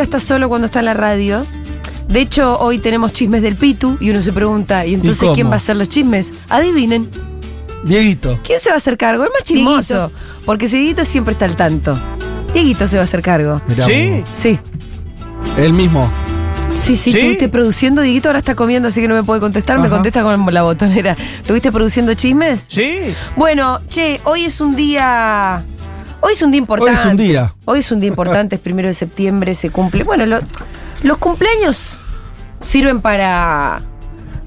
nunca está solo cuando está en la radio. De hecho, hoy tenemos chismes del Pitu y uno se pregunta, ¿y entonces quién va a hacer los chismes? Adivinen, Dieguito. ¿quién se va a hacer cargo? El más chismoso. Porque si Dieguito siempre está al tanto. Dieguito se va a hacer cargo. Mirá ¿Sí? vos. Sí. Él mismo. Sí, sí, ¿Sí? estuviste produciendo, Dieguito ahora está comiendo, así que no me puede contestar, me contesta con la botonera. ¿Estuviste produciendo chismes? Sí. Bueno, che, hoy es un día. Hoy es un día importante. Hoy es un día. Hoy es un día importante, es primero de septiembre, se cumple. Bueno, lo- los cumpleaños sirven para.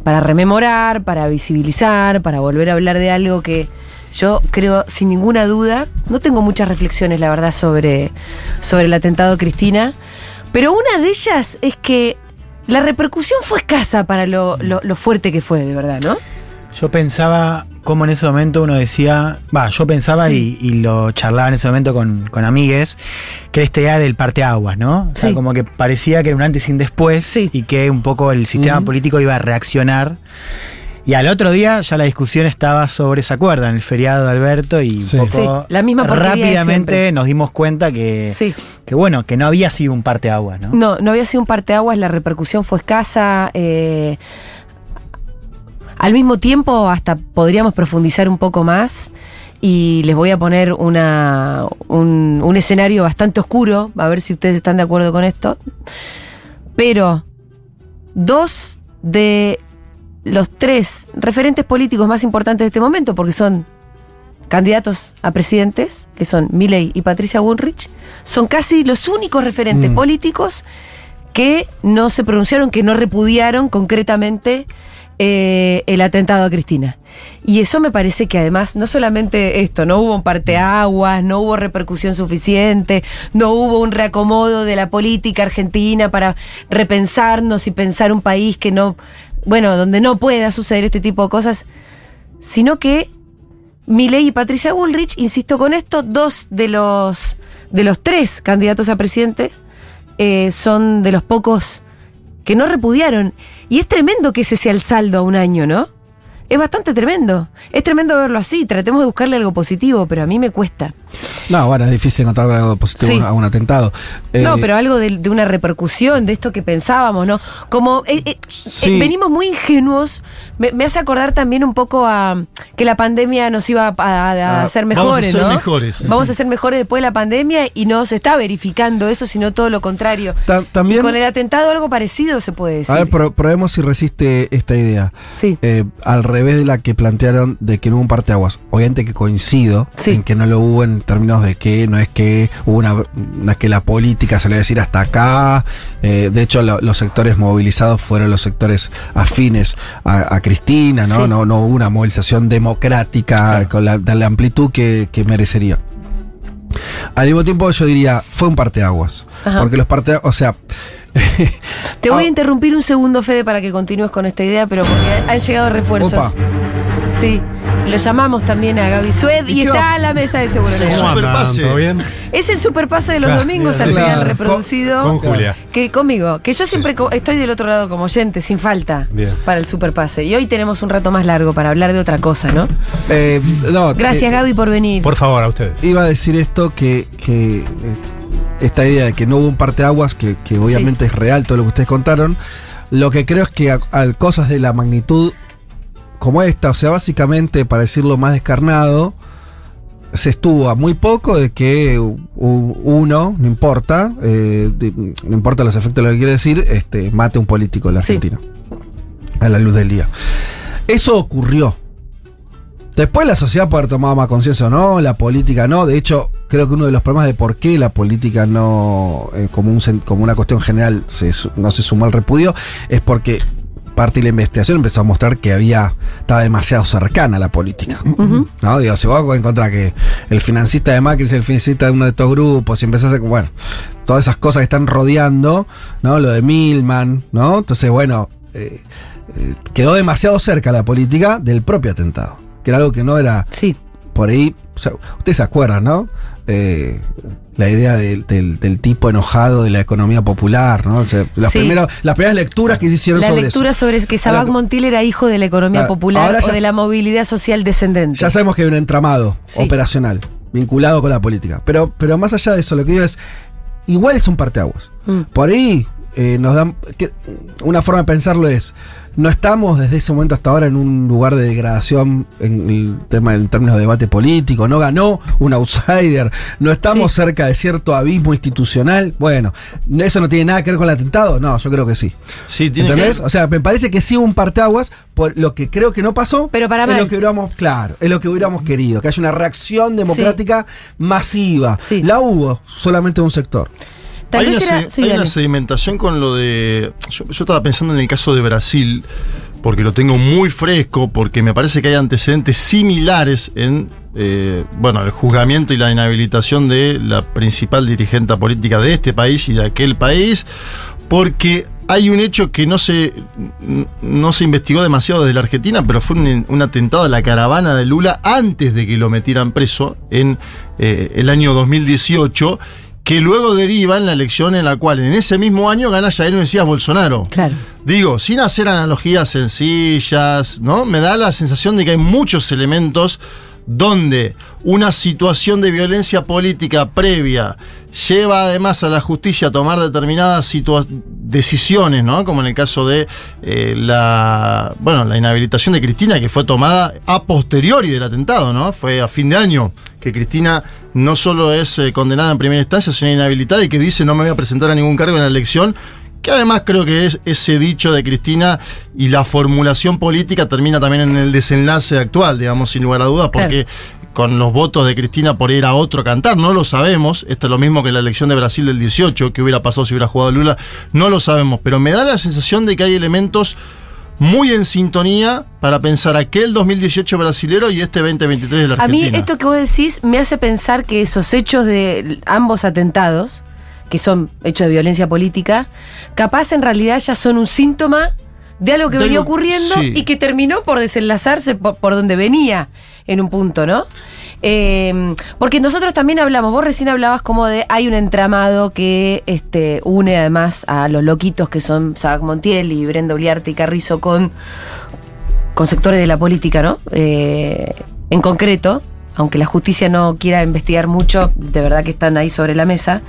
para rememorar, para visibilizar, para volver a hablar de algo que yo creo, sin ninguna duda, no tengo muchas reflexiones, la verdad, sobre, sobre el atentado a Cristina. Pero una de ellas es que la repercusión fue escasa para lo, lo- lo fuerte que fue, de verdad, ¿no? Yo pensaba cómo en ese momento uno decía, va, yo pensaba Sí. y, y lo charlaba en ese momento con, con amigues, que era esta idea del parteaguas, ¿no? O sea, Sí. como que parecía que era un antes y un después Sí. y que un poco el sistema político iba a reaccionar. Y al otro día ya la discusión estaba sobre, ¿se acuerdan? El feriado de Alberto y Sí. un poco Sí, la misma rápidamente nos dimos cuenta que, Sí. que bueno, que no había sido un parteaguas, ¿no? No, no había sido un parteaguas, la repercusión fue escasa. eh, al mismo tiempo, hasta podríamos profundizar un poco más. Y les voy a poner una, un, un escenario bastante oscuro, a ver si ustedes están de acuerdo con esto. Pero dos de los tres referentes políticos más importantes de este momento, porque son candidatos a presidentes, que son Milei y Patricia Bullrich, son casi los únicos referentes Mm. políticos que no se pronunciaron, que no repudiaron concretamente eh, el atentado a Cristina. Y eso me parece que además, no solamente esto, no hubo un parteaguas, no hubo repercusión suficiente, no hubo un reacomodo de la política argentina para repensarnos y pensar un país que no, bueno, donde no pueda suceder este tipo de cosas, sino que Milei y Patricia Bullrich, insisto con esto, dos de los, de los tres candidatos a presidente eh, son de los pocos que no repudiaron. Y es tremendo que ese sea el saldo a un año, ¿no? Es bastante tremendo. Es tremendo verlo así. Tratemos de buscarle algo positivo, pero a mí me cuesta. No, bueno, es difícil encontrar algo positivo Sí. a un atentado. no, Eh, pero algo de, de una repercusión, de esto que pensábamos, ¿no? Como eh, eh, Sí. eh, venimos muy ingenuos. Me, me hace acordar también un poco a que la pandemia nos iba a, a- a Ah, hacer vamos a mejores, ser ¿no? mejores. Vamos a ser mejores después de la pandemia y no se está verificando eso, sino todo lo contrario. ta- también, Y con el atentado algo parecido se puede decir. a ver, pro- probemos si resiste esta idea. sí. Eh, al revés de la que plantearon de que no hubo un parteaguas. Obviamente que coincido Sí. en que no lo hubo en términos de que no es que hubo una, no es que la política se le va a decir hasta acá. Eh, de hecho, lo- los sectores movilizados fueron los sectores afines a, a Cristina, ¿no? Sí. ¿no? No hubo una movilización democrática con la, de la amplitud que, que merecería. Al mismo tiempo, yo diría, fue un parteaguas. Ajá. Porque los parteaguas, o sea, Te voy ah. a interrumpir un segundo, Fede, para que continúes con esta idea, pero porque han llegado refuerzos. Opa. Sí. Lo llamamos también a Gaby Sued y, ¿Y qué está a la mesa de seguro. Sí. Superpase. ¿Todo bien? Es el superpase de los Claro, domingos bien, al claro. final reproducido. Con Julia. Que conmigo, que yo siempre estoy del otro lado como oyente, sin falta, Bien. para el superpase. Y hoy tenemos un rato más largo para hablar de otra cosa, ¿no? eh, no, Gracias, eh, Gaby, por venir. Por favor, a ustedes. Iba a decir esto que, que, eh, esta idea de que no hubo un parteaguas, que, que obviamente es real todo lo que ustedes contaron. Lo que creo es que a, a cosas de la magnitud como esta, o sea, básicamente, para decirlo más descarnado, se estuvo a muy poco de que uno, no importa, eh, no importa los efectos de lo que quiere decir, este, mate a un político en la Sí. Argentina. A la luz del día. Eso ocurrió. Después la sociedad puede haber tomado más conciencia o no, la política no. De hecho, creo que uno de los problemas de por qué la política no, eh, como, un, como una cuestión general, se no se sumó al repudio, es porque parte de la investigación empezó a mostrar que había estaba demasiado cercana a la política. Ujú. ¿No? Digo, si vos encontrás que el financista de Macri es el financista de uno de estos grupos y empezás a... Bueno, todas esas cosas que están rodeando, ¿no? Lo de Milman, ¿no? Entonces, bueno, eh, eh, quedó demasiado cerca la política del propio atentado. Que era algo que no era Sí. por ahí... o sea, ustedes se acuerdan, ¿no? Eh, la idea del, del- del tipo enojado de la economía popular, ¿no? O sea, las, Sí. primeras, las primeras lecturas que se hicieron La sobre lectura eso. sobre que Sabac Montiel era hijo de la economía Ah, popular ahora o de la movilidad social descendente. Ya sabemos que hay un entramado Sí. operacional vinculado con la política. Pero, pero más allá de eso, lo que digo es, igual es un parteaguas. Mm. Por ahí eh, nos dan. que- una forma de pensarlo es. No estamos desde ese momento hasta ahora en un lugar de degradación en el tema en términos de debate político. No ganó un outsider. No estamos Sí. cerca de cierto abismo institucional. Bueno, ¿eso no tiene nada que ver con el atentado? No, yo creo que sí. Sí, tiene ¿Entendés? O sea, me parece que sí hubo un parteaguas. Por lo que creo que no pasó. Pero para es mal. lo que hubiéramos, claro, es lo que hubiéramos querido. Que haya una reacción democrática masiva. Sí. La hubo, solamente un sector. Tal hay vez una, era. se- sí, hay dale. una sedimentación con lo de. Yo, yo estaba pensando en el caso de Brasil, porque lo tengo muy fresco, porque me parece que hay antecedentes similares en. eh, bueno, el juzgamiento y la inhabilitación de la principal dirigente política de este país y de aquel país, porque hay un hecho que no se, no se investigó demasiado desde la Argentina, pero fue un, un atentado a la caravana de Lula antes de que lo metieran preso en eh, el año 2018 que luego deriva en la elección en la cual en ese mismo año gana Jair Mesías Bolsonaro. Claro. Digo, sin hacer analogías sencillas, ¿no? Me da la sensación de que hay muchos elementos donde una situación de violencia política previa lleva además a la justicia a tomar determinadas decisiones, ¿no? Como en el caso de eh, la, bueno, la inhabilitación de Cristina, que fue tomada a posteriori del atentado, ¿no? Fue a fin de año que Cristina no solo es eh, condenada en primera instancia, sino inhabilitada y que dice no me voy a presentar a ningún cargo en la elección que además creo que es ese dicho de Cristina y la formulación política termina también en el desenlace actual, digamos, sin lugar a dudas, porque con los votos de Cristina por ir a otro cantar, no lo sabemos, esto es lo mismo que la elección de Brasil del 18, que hubiera pasado si hubiera jugado Lula, no lo sabemos, pero me da la sensación de que hay elementos muy en sintonía para pensar aquel 2018 brasilero y este 2023 de la A Argentina. mí esto que vos decís me hace pensar que esos hechos de ambos atentados, que son hechos de violencia política, capaz en realidad ya son un síntoma de algo que De venía ocurriendo sí. y que terminó por desenlazarse por, por donde venía en un punto, ¿no? Eh, porque nosotros también hablamos, vos recién hablabas como de hay un entramado que este, une además a los loquitos que son Sabac Montiel y Brenda Uliarte y Carrizo con con sectores de la política, ¿no? Eh, en concreto, aunque la justicia no quiera investigar mucho, de verdad que están ahí sobre la mesa.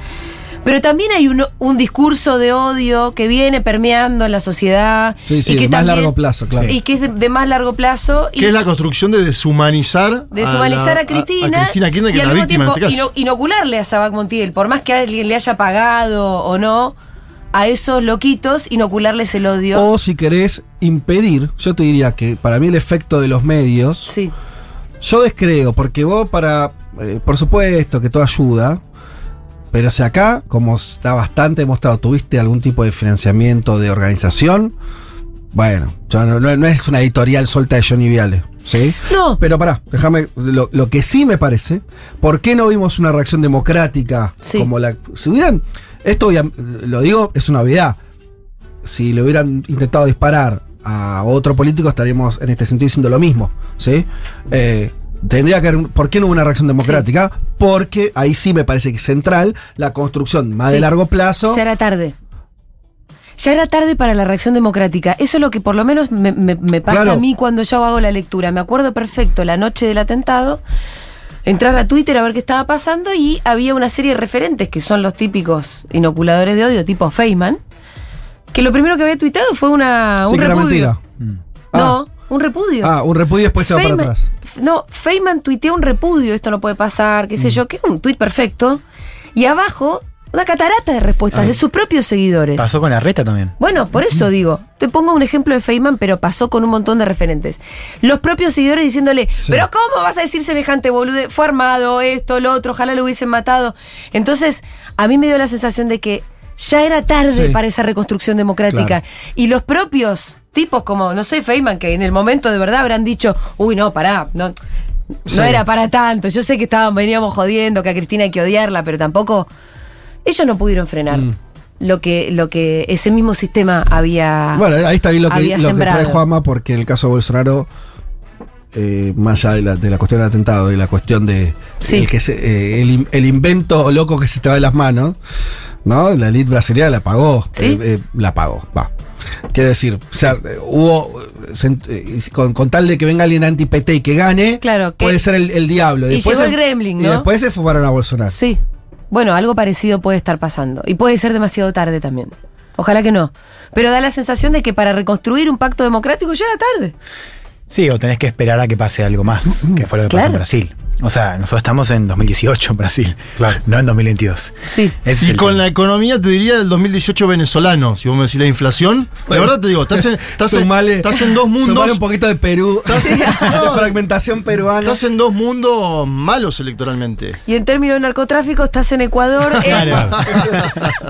Pero también hay un, un discurso de odio que viene permeando en la sociedad. Sí, sí, y que más también- largo plazo, claro. Y que es de, de más largo plazo. Y que es la construcción de deshumanizar deshumanizar la- a, Cristina, a Cristina Kirchner, que y al la mismo víctima tiempo este inocularle a Sabac Montiel, por más que alguien le haya pagado o no, a esos loquitos, inocularles el odio. O si querés impedir, yo te diría que para mí el efecto de los medios, sí, yo descreo, porque vos para, eh, por supuesto que todo ayuda, pero si acá, como está bastante demostrado, tuviste algún tipo de financiamiento de organización, bueno, no, no- no es una editorial suelta de Johnny Viale, ¿sí? No. Pero pará, déjame, lo, lo que sí me parece, ¿por qué no vimos una reacción democrática Sí. como la... Si hubieran, esto lo digo, es una obviedad, si le hubieran intentado disparar a otro político estaríamos en este sentido diciendo lo mismo, ¿sí? Eh, tendría que haber, ¿por qué no hubo una reacción democrática? Porque ahí sí me parece que es central la construcción más de largo plazo. Ya era tarde. Ya era tarde para la reacción democrática. Eso es lo que por lo menos me, me- me pasa Claro. a mí cuando yo hago la lectura. Me acuerdo perfecto la noche del atentado, entrar a Twitter a ver qué estaba pasando y había una serie de referentes que son los típicos inoculadores de odio tipo Feynman, que lo primero que había tuiteado fue una, Sí, un que era repudio. mentira. No, un repudio. Ah, un repudio y después se va para atrás. No, Feynman tuiteó un repudio, esto no puede pasar, qué sé yo, que es un tuit perfecto. Y abajo, una catarata de respuestas de sus propios seguidores. Pasó con la reta también. Bueno, por eso digo, te pongo un ejemplo de Feynman, pero pasó con un montón de referentes. Los propios seguidores diciéndole, Sí. pero ¿cómo vas a decir semejante bolude? Fue armado, esto, lo otro, ojalá lo hubiesen matado. Entonces, a mí me dio la sensación de que ya era tarde Sí. para esa reconstrucción democrática. Claro. Y los propios tipos como, no sé, Feynman, que en el momento de verdad habrán dicho, uy, no, pará, no, era para tanto. Yo sé que estaban, veníamos jodiendo, que a Cristina hay que odiarla, pero tampoco. Ellos no pudieron frenar. Mm. Lo que, lo que ese mismo sistema había. Bueno, ahí está bien lo que, lo que trae sembrado. Juanma, porque en el caso de Bolsonaro, eh, más allá de la, de la cuestión del atentado y la cuestión de Sí. el, que se- eh, el, el invento loco que se te va de las manos, ¿no? La elite brasileña la pagó. ¿Sí? eh, eh, la pagó, va. Quiere decir, o sea, eh, hubo, con, con tal de que venga alguien anti-PT y que gane, Claro, que- puede ser el, el diablo. Y Después llegó el Gremlin, Y ¿no? después se fumaron a Bolsonaro. Sí. bueno, algo parecido puede estar pasando. Y puede ser demasiado tarde también. Ojalá que no. Pero da la sensación de que para reconstruir un pacto democrático ya era tarde. Sí, o tenés que esperar a que pase algo más, que fue lo que pasó Claro. en Brasil. O sea, nosotros estamos en 2018 en Brasil, Claro. no en 2022. Sí. Ese Y con tema. la economía te diría del 2018 venezolano, si vos me decís la inflación. Bueno. de verdad te digo, estás en, estás en- estás en dos sumale mundos. un poquito de Perú. Estás- de no. fragmentación peruana. Estás en dos mundos malos electoralmente. Y en términos de narcotráfico estás en Ecuador. eh, Claro.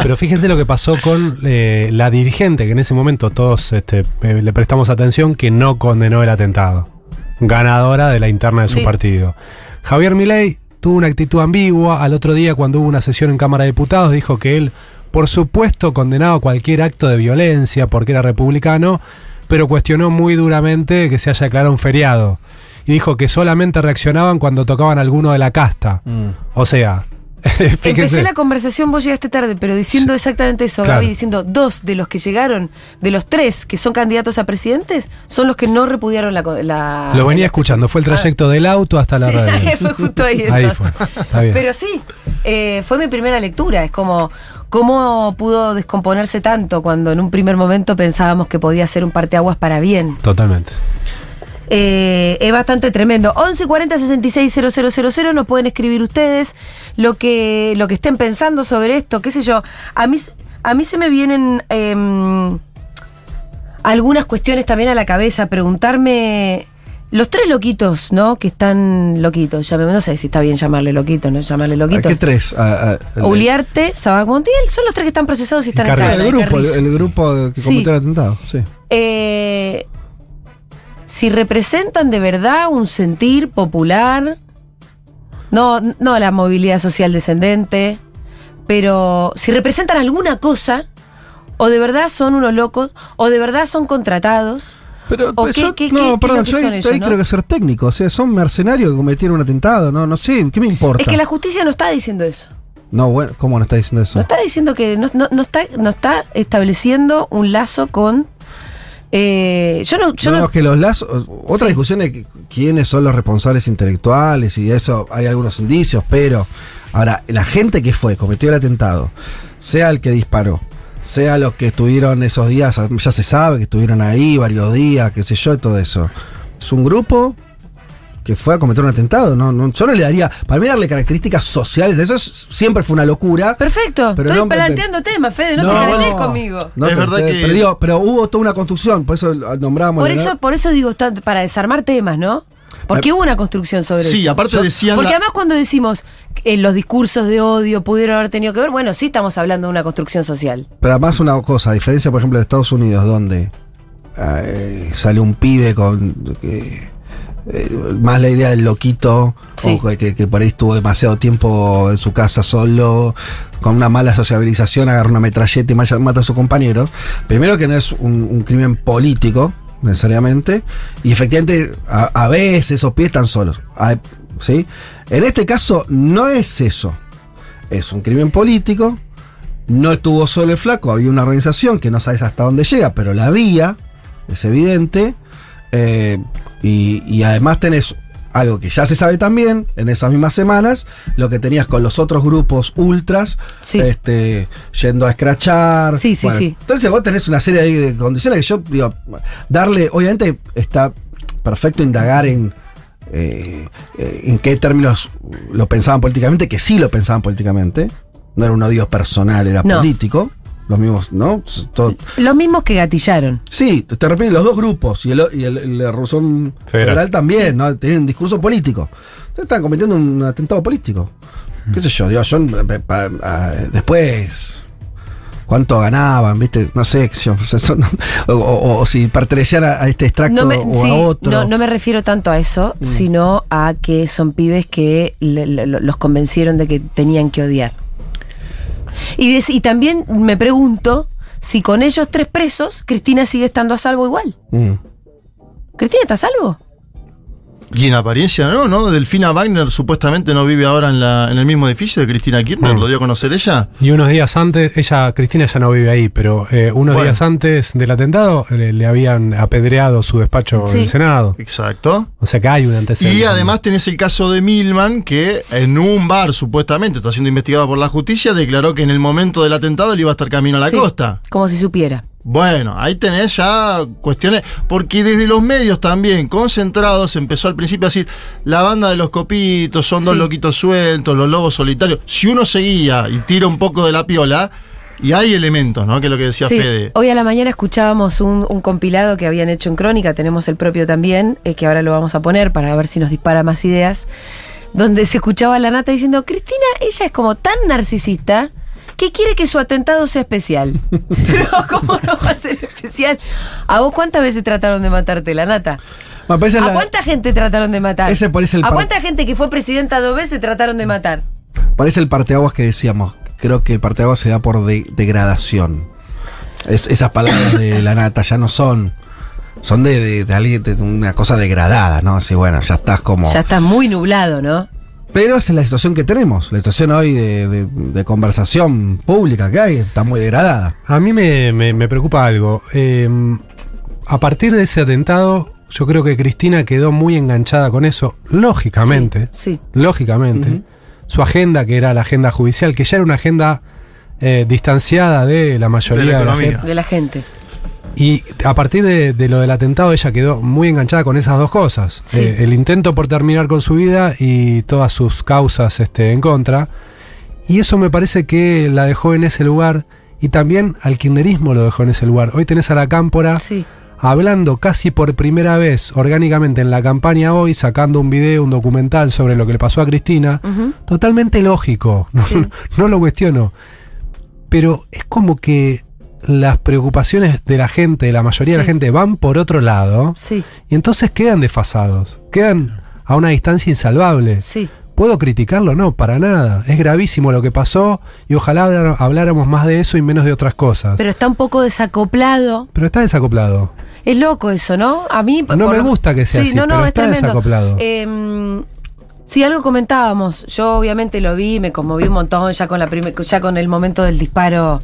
Pero fíjense lo que pasó con eh, la dirigente, que en ese momento todos este, eh, le prestamos atención, que no condenó el atentado. Ganadora de la interna de su Sí. partido. Javier Milei tuvo una actitud ambigua. Al otro día, cuando hubo una sesión en Cámara de Diputados, dijo que él, por supuesto, condenaba cualquier acto de violencia porque era republicano, pero cuestionó muy duramente que se haya declarado un feriado. Y dijo que solamente reaccionaban cuando tocaban alguno de la casta. Mm. O sea. Empecé la conversación, vos llegaste tarde, pero diciendo exactamente eso, Claro. Gaby, diciendo dos de los que llegaron, de los tres que son candidatos a presidentes, son los que no repudiaron la. Lo venía escuchando, fue el trayecto del auto hasta la Sí, radio. fue justo ahí. Ahí fue. Pero sí, eh, fue mi primera lectura. Es como, ¿cómo pudo descomponerse tanto cuando en un primer momento pensábamos que podía ser un parteaguas para bien? Totalmente. Eh, es bastante tremendo. 1140 660000 nos pueden escribir ustedes lo que, lo que estén pensando sobre esto, qué sé yo. A mí, a mí se me vienen em, algunas cuestiones también a la cabeza. Preguntarme. Los tres loquitos, ¿no? Que están loquitos. no sé si está bien llamarle loquito, no llamarle ¿A loquito. qué tres? A- a- Uliarte, Sabac Montiel, son los tres que están procesados y están en. El grupo, el, grupo que Sí. cometió el atentado, sí. Eh, si representan de verdad un sentir popular, no, no la movilidad social descendente, pero si representan alguna cosa, o de verdad son unos locos, o de verdad son contratados. Pero, ¿O qué- yo, qué- qué- no, qué es perdón, lo que yo ahí, son ellos, ahí no? creo que ser técnico. O sea, son mercenarios que cometieron un atentado. No, no sé, ¿qué me importa? Es que la justicia no está diciendo eso. No, bueno, ¿cómo no está diciendo eso? No está diciendo que. No, no- no está, no está estableciendo un lazo con. Eh, yo no. Yo no, no- no, es que los lazos. Otra Sí. discusión es quiénes son los responsables intelectuales y eso hay algunos indicios, pero. Ahora, la gente que fue, cometió el atentado, sea el que disparó, sea los que estuvieron esos días, ya se sabe que estuvieron ahí varios días, qué sé yo, y todo eso. Es un grupo que fue a cometer un atentado, ¿no? no yo no le daría. Para mí, darle características sociales, eso es- siempre fue una locura. Perfecto. Pero Estoy no, planteando temas, Fede. No, te calentés conmigo. No, Es te- verdad te- que- Pero, digo, pero hubo toda una construcción, por eso nombrábamos. Por ¿no? eso, por eso digo, para desarmar temas, ¿no? Porque hubo una construcción sobre eso. Sí, aparte decían. Porque la- además cuando decimos que los discursos de odio pudieron haber tenido que ver, bueno, sí estamos hablando de una construcción social. Pero además una cosa, a diferencia, por ejemplo, de Estados Unidos, donde eh, sale un pibe con eh, eh, más la idea del loquito, Sí. o que, que por ahí estuvo demasiado tiempo en su casa solo, con una mala sociabilización, agarra una metralleta y mata a su compañero. Primero que no es un, un crimen político, necesariamente, y efectivamente a, a veces esos pies están solos. ¿sí? En este caso no es eso. Es un crimen político, no estuvo solo el flaco, había una organización que no sabes hasta dónde llega, pero la había, es evidente. Eh, y, y además tenés algo que ya se sabe también en esas mismas semanas, lo que tenías con los otros grupos ultras, Sí. este, yendo a escrachar. Sí, sí, sí. Entonces vos tenés una serie de, de condiciones que yo digo, darle, obviamente está perfecto indagar en, eh, eh, en qué términos lo pensaban políticamente, que sí lo pensaban políticamente. No era un odio personal, era No. político. Los mismos, ¿no? Todo- Los mismos que gatillaron. Sí, te repito, los dos grupos y el, y el, el Revolución Federal. Federal, también, ¿no? Tienen un discurso político. Entonces están cometiendo un atentado político. ¿Qué sé yo? Digo, yo eh, pa- ah, después. ¿Cuánto ganaban? ¿Viste? No sé. o, o- o- o si pertenecían a, a este extracto No me, o sí, a otro. no, no me refiero tanto a eso, Mm. sino a que son pibes que le- le- los convencieron de que tenían que odiar. Y, y también me pregunto si con ellos tres presos, Cristina sigue estando a salvo igual. Mm. ¿Cristina está a salvo? Y en apariencia no, ¿no? Delfina Wagner supuestamente no vive ahora en, la, en el mismo edificio de Cristina Kirchner, Mm. ¿lo dio a conocer ella? Y unos días antes, ella, Cristina ya no vive ahí, pero eh, unos Bueno. días antes del atentado le, le habían apedreado su despacho Sí. en el Senado. Exacto. O sea que hay un antecedente. Y además tenés el caso de Milman, que en un bar supuestamente está siendo investigado por la justicia, declaró que en el momento del atentado él iba a estar camino a la Sí, costa. Como si supiera. Bueno, ahí tenés ya cuestiones, porque desde los medios también, concentrados, empezó al principio a decir, la banda de los copitos, son dos Sí. loquitos sueltos, los lobos solitarios. Si uno seguía y tira un poco de la piola, y hay elementos, ¿no? Que es lo que decía Sí, Fede. Hoy a la mañana escuchábamos un, un compilado que habían hecho en Crónica, tenemos el propio también, eh, que ahora lo vamos a poner para ver si nos dispara más ideas, donde se escuchaba a la nata diciendo, Cristina, ella es como tan narcisista que quiere que su atentado sea especial. Pero ¿cómo no va a ser especial? ¿A vos cuántas veces trataron de matarte, la nata? Parece ¿A la- cuánta gente trataron de matar? Ese parece el ¿A cuánta gente que fue presidenta dos veces trataron de matar? Parece el parteaguas que decíamos. Creo que el parteaguas se da por de- degradación. Es- esas palabras de la nata ya no son. Son de, de- de alguien, de una cosa degradada, ¿no? Así, bueno, ya estás como. Ya está muy nublado, ¿no? Pero esa es la situación que tenemos. La situación hoy de, de- de conversación pública que hay está muy degradada. A mí me, me- me preocupa algo. Eh, a partir de ese atentado, yo creo que Cristina quedó muy enganchada con eso, lógicamente. Sí. Lógicamente. Su agenda, que era la agenda judicial, que ya era una agenda eh, distanciada de la mayoría De la de la gente. Y a partir de, de lo del atentado, ella quedó muy enganchada con esas dos cosas. Sí. Eh, el intento por terminar con su vida y todas sus causas este, en contra. Y eso me parece que la dejó en ese lugar. Y también al kirchnerismo lo dejó en ese lugar. Hoy tenés a la cámpora Sí. hablando casi por primera vez orgánicamente en la campaña hoy, sacando un video, un documental sobre lo que le pasó a Cristina. Totalmente lógico, no lo cuestiono. Pero es como que las preocupaciones de la gente, de la mayoría de la gente, van por otro lado Sí, y entonces quedan desfasados, quedan a una distancia insalvable. sí. ¿Puedo criticarlo? No, para nada. Es gravísimo lo que pasó y ojalá habláramos más de eso y menos de otras cosas. Pero está un poco desacoplado. Pero está desacoplado. Es loco eso, ¿no? A mí. No me gusta que sea así, pero está desacoplado. Eh, sí, algo comentábamos. Yo obviamente lo vi, me conmoví un montón ya con la ya con el momento del disparo.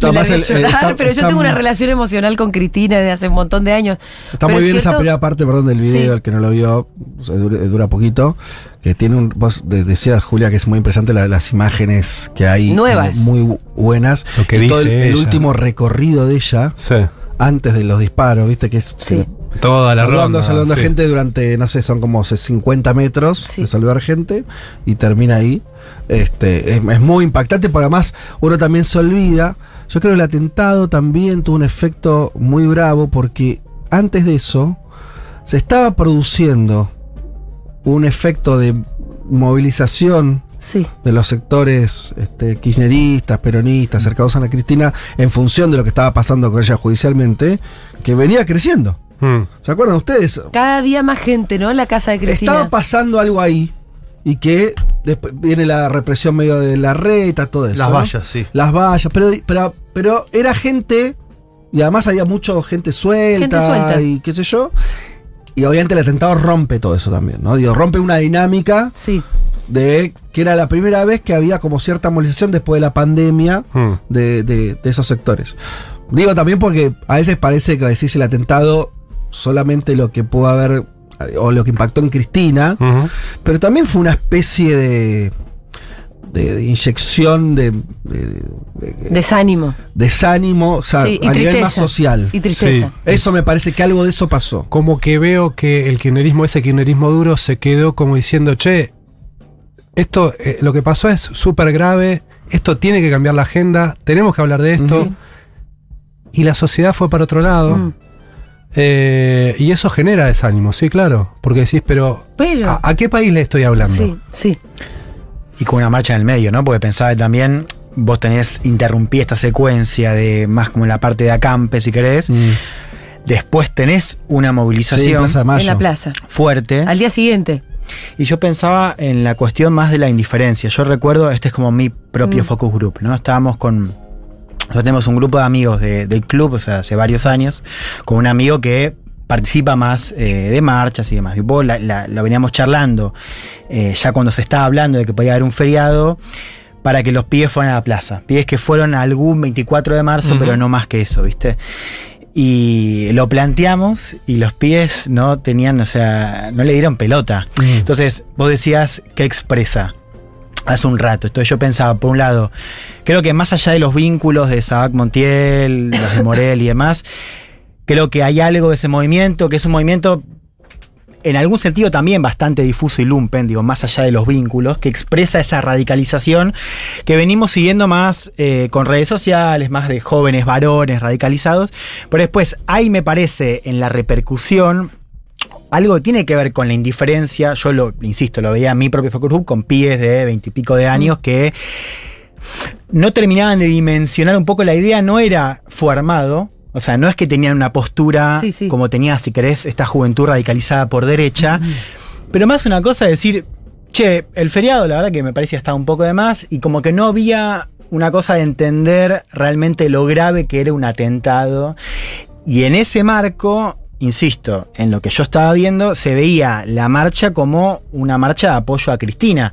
Me Además, largué a el- el- llorar, está- pero yo está tengo una relación emocional con Cristina desde hace un montón de años. Está Pero muy bien esa primera parte, perdón, del video, Sí. el que no lo vio, o sea, dura, dura poquito, que tiene un, vos de- decías, Julia, que es muy impresionante la- las imágenes que hay. Nuevas. Muy bu- buenas. Lo que Y todo el, dice el ella. último recorrido de ella, Sí. antes de los disparos, viste, que es... Sí. que- Toda la saludando, ronda. saludando sí. a gente durante, no sé, son como 50 metros Sí. de saludar gente y termina ahí. Este, es, es muy impactante, porque además uno también se olvida. Yo creo que el atentado también tuvo un efecto muy bravo porque antes de eso se estaba produciendo un efecto de movilización Sí, de los sectores este, kirchneristas, peronistas, cercados a Ana Cristina, en función de lo que estaba pasando con ella judicialmente, que venía creciendo. Mm. ¿Se acuerdan ustedes? cada día más gente, ¿no? En la casa de Cristina. Estaba pasando algo ahí y que después viene la represión medio de la reta, todo eso. Las ¿no? vallas, sí. Las vallas, pero, pero, pero era gente, y además había mucha gente suelta, Gente suelta. y qué sé yo. Y obviamente el atentado rompe todo eso también, ¿no? Digo, rompe una dinámica Sí, de que era la primera vez que había como cierta movilización después de la pandemia Mm. de, de- de esos sectores. Digo también porque a veces parece que decís el atentado solamente lo que pudo haber o lo que impactó en Cristina, pero también fue una especie de, de, de inyección de, de- de- desánimo. desánimo, o sea, Sí, a nivel más social. Y tristeza. Sí. Eso me parece que algo de eso pasó. Como que veo que el kirchnerismo, ese kirchnerismo duro, se quedó como diciendo, che, esto, eh, lo que pasó es súper grave, esto tiene que cambiar la agenda, tenemos que hablar de esto. Sí. Y la sociedad fue para otro lado. Mm. Eh, y eso genera desánimo, sí, claro. Porque decís, pero, Pero. ¿a, a qué país le estoy hablando? sí, sí. Y con una marcha en el medio, ¿no? Porque pensaba que también vos tenés, interrumpí esta secuencia de más como en la parte de acampe, si querés. Mm. Después tenés una Sí, movilización Mayo. En la plaza. fuerte. Al día siguiente. Y yo pensaba en la cuestión más de la indiferencia. Yo recuerdo, este es como mi propio Mm. focus group, ¿no? Estábamos con. Nosotros tenemos un grupo de amigos de- del club, o sea, hace varios años, con un amigo que participa más eh, de marchas y demás. Y vos la- la- lo veníamos charlando eh, ya cuando se estaba hablando de que podía haber un feriado para que los pibes fueran a la plaza. Pibes que fueron algún 24 de marzo, pero no más que eso, ¿viste? Y lo planteamos y los pies no tenían, o sea, no le dieron pelota. Entonces, vos decías, ¿qué expresa? Hace un rato. Entonces yo pensaba, por un lado, creo que más allá de los vínculos de Sabac Montiel, los de Morel y demás, creo que hay algo de ese movimiento, que es un movimiento en algún sentido también bastante difuso y lumpen, digo, más allá de los vínculos, que expresa esa radicalización que venimos siguiendo más eh, con redes sociales, más de jóvenes varones radicalizados. Pero después, ahí me parece en la repercusión algo tiene que ver con la indiferencia. Yo lo, insisto, lo veía en mi propio focus group con pibes de veintipico de años que no terminaban de dimensionar un poco la idea, no era fue armado. O sea, no es que tenían una postura Sí, sí. como tenía, si querés, esta juventud radicalizada por derecha, pero más una cosa de decir, che, el feriado la verdad que me parecía estar un poco de más y como que no había una cosa de entender realmente lo grave que era un atentado. Y en ese marco, insisto, en lo que yo estaba viendo, se veía la marcha como una marcha de apoyo a Cristina.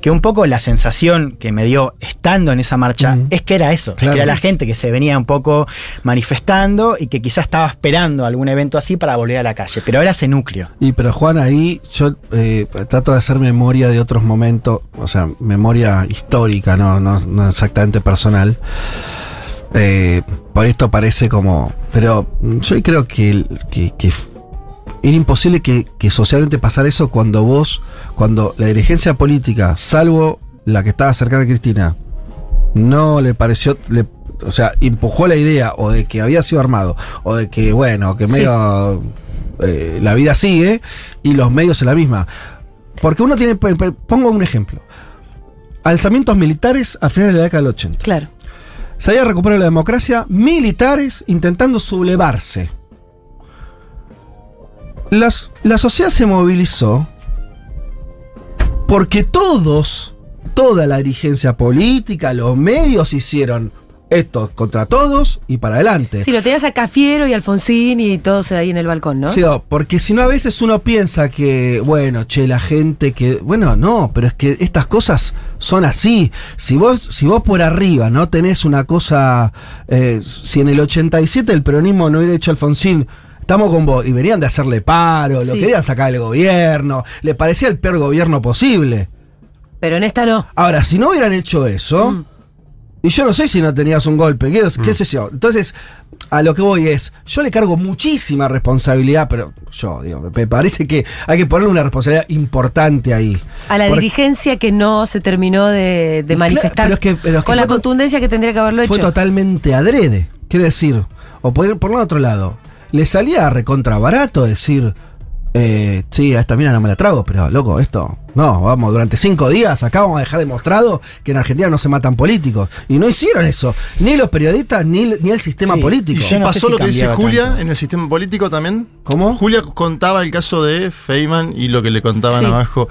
Que un poco la sensación que me dio estando en esa marcha es que era eso, Claro. que era la gente que se venía un poco manifestando y que quizás estaba esperando algún evento así para volver a la calle. Pero era ese núcleo. Y pero Juan, ahí yo eh, trato de hacer memoria de otros momentos, o sea, memoria histórica, no, no, no exactamente personal. Eh, por esto parece como. Pero yo creo que, que, era imposible que, que socialmente pasara eso cuando vos, cuando la dirigencia política, salvo la que estaba cercana a Cristina, no le pareció. le- o sea, empujó la idea o de que había sido armado, o de que, bueno, que Sí. medio eh, la vida sigue y los medios en la misma. Porque uno tiene. Pongo un ejemplo. Alzamientos militares a finales de la década del 80. Claro. Se había recuperado la democracia, militares intentando sublevarse. Las- la sociedad se movilizó porque todos, toda la dirigencia política, los medios hicieron esto contra todos y para adelante. Sí, lo tenías a Cafiero y Alfonsín y todos ahí en el balcón, ¿no? Sí, porque si no a veces uno piensa que, bueno, che, la gente que. Bueno, no, pero es que estas cosas son así. Si vos, si vos por arriba no tenés una cosa. eh, si en el 87 el peronismo no hubiera hecho Alfonsín. Estamos con vos. Y venían de hacerle paro, lo Sí. querían sacar del gobierno. Le parecía el peor gobierno posible. Pero en esta no. Ahora, si no hubieran hecho eso, Mm. Y yo no sé si no tenías un golpe, ¿qué, qué sé yo? Entonces, a lo que voy es, yo le cargo muchísima responsabilidad, pero yo, digo, me parece que hay que ponerle una responsabilidad importante ahí. A la Porque dirigencia que no se terminó de, manifestar claro, pero es que- pero es que con la fue to- contundencia que tendría que haberlo Fue hecho. totalmente adrede. Quiero decir, o por, por el otro lado, le salía recontra barato decir, eh, sí, a esta mina no me la trago, pero loco, esto, no, vamos, durante cinco días acá vamos a dejar demostrado que en Argentina no se matan políticos. Y no hicieron eso, ni los periodistas, ni, ni el sistema Sí, político. ¿Y no pasó si lo que dice Julia tanto. en el sistema político también? ¿Cómo? Julia contaba el caso de Feynman y lo que le contaban Sí. abajo.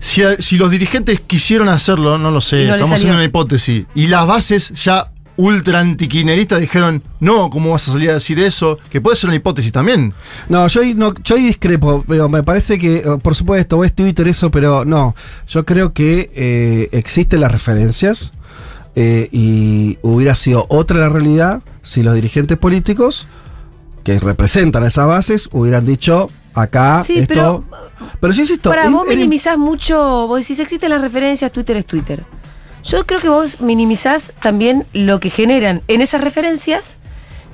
Si, si los dirigentes quisieron hacerlo, no lo sé, no estamos haciendo una hipótesis. Y las bases ya ultra antiquineristas dijeron, no, ¿cómo vas a salir a decir eso? Que puede ser una hipótesis también. No, yo ahí, no, yo discrepo, pero me parece que, eh, por supuesto, es Twitter eso, pero no. Yo creo que eh, existen las referencias eh, y hubiera sido otra la realidad si los dirigentes políticos que representan esas bases hubieran dicho acá Sí, esto. pero- Pero yo insisto. Para vos minimizás mucho, vos decís, existen las referencias, Twitter es Twitter. Yo creo que vos minimizás también lo que generan en esas referencias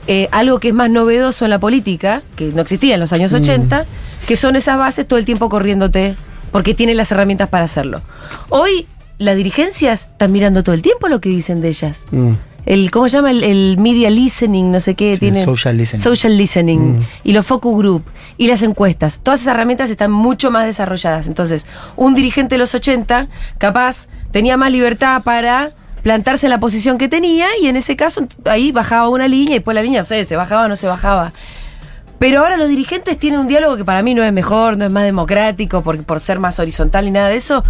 eh, algo que es más novedoso en la política, que no existía en los años 80, que son esas bases todo el tiempo corriéndote, porque tienen las herramientas para hacerlo. Hoy las dirigencias están mirando todo el tiempo lo que dicen de ellas. Mm. El, ¿Cómo se llama? El, el media listening, no sé qué. Sí, tiene, social listening. Social listening. Mm. Y los focus group. Y las encuestas. Todas esas herramientas están mucho más desarrolladas. Entonces, un dirigente de los 80, capaz, tenía más libertad para plantarse en la posición que tenía y en ese caso ahí bajaba una línea y después la línea, no sé, se bajaba o no se bajaba. Pero ahora los dirigentes tienen un diálogo que para mí no es mejor, no es más democrático por, por ser más horizontal ni nada de eso,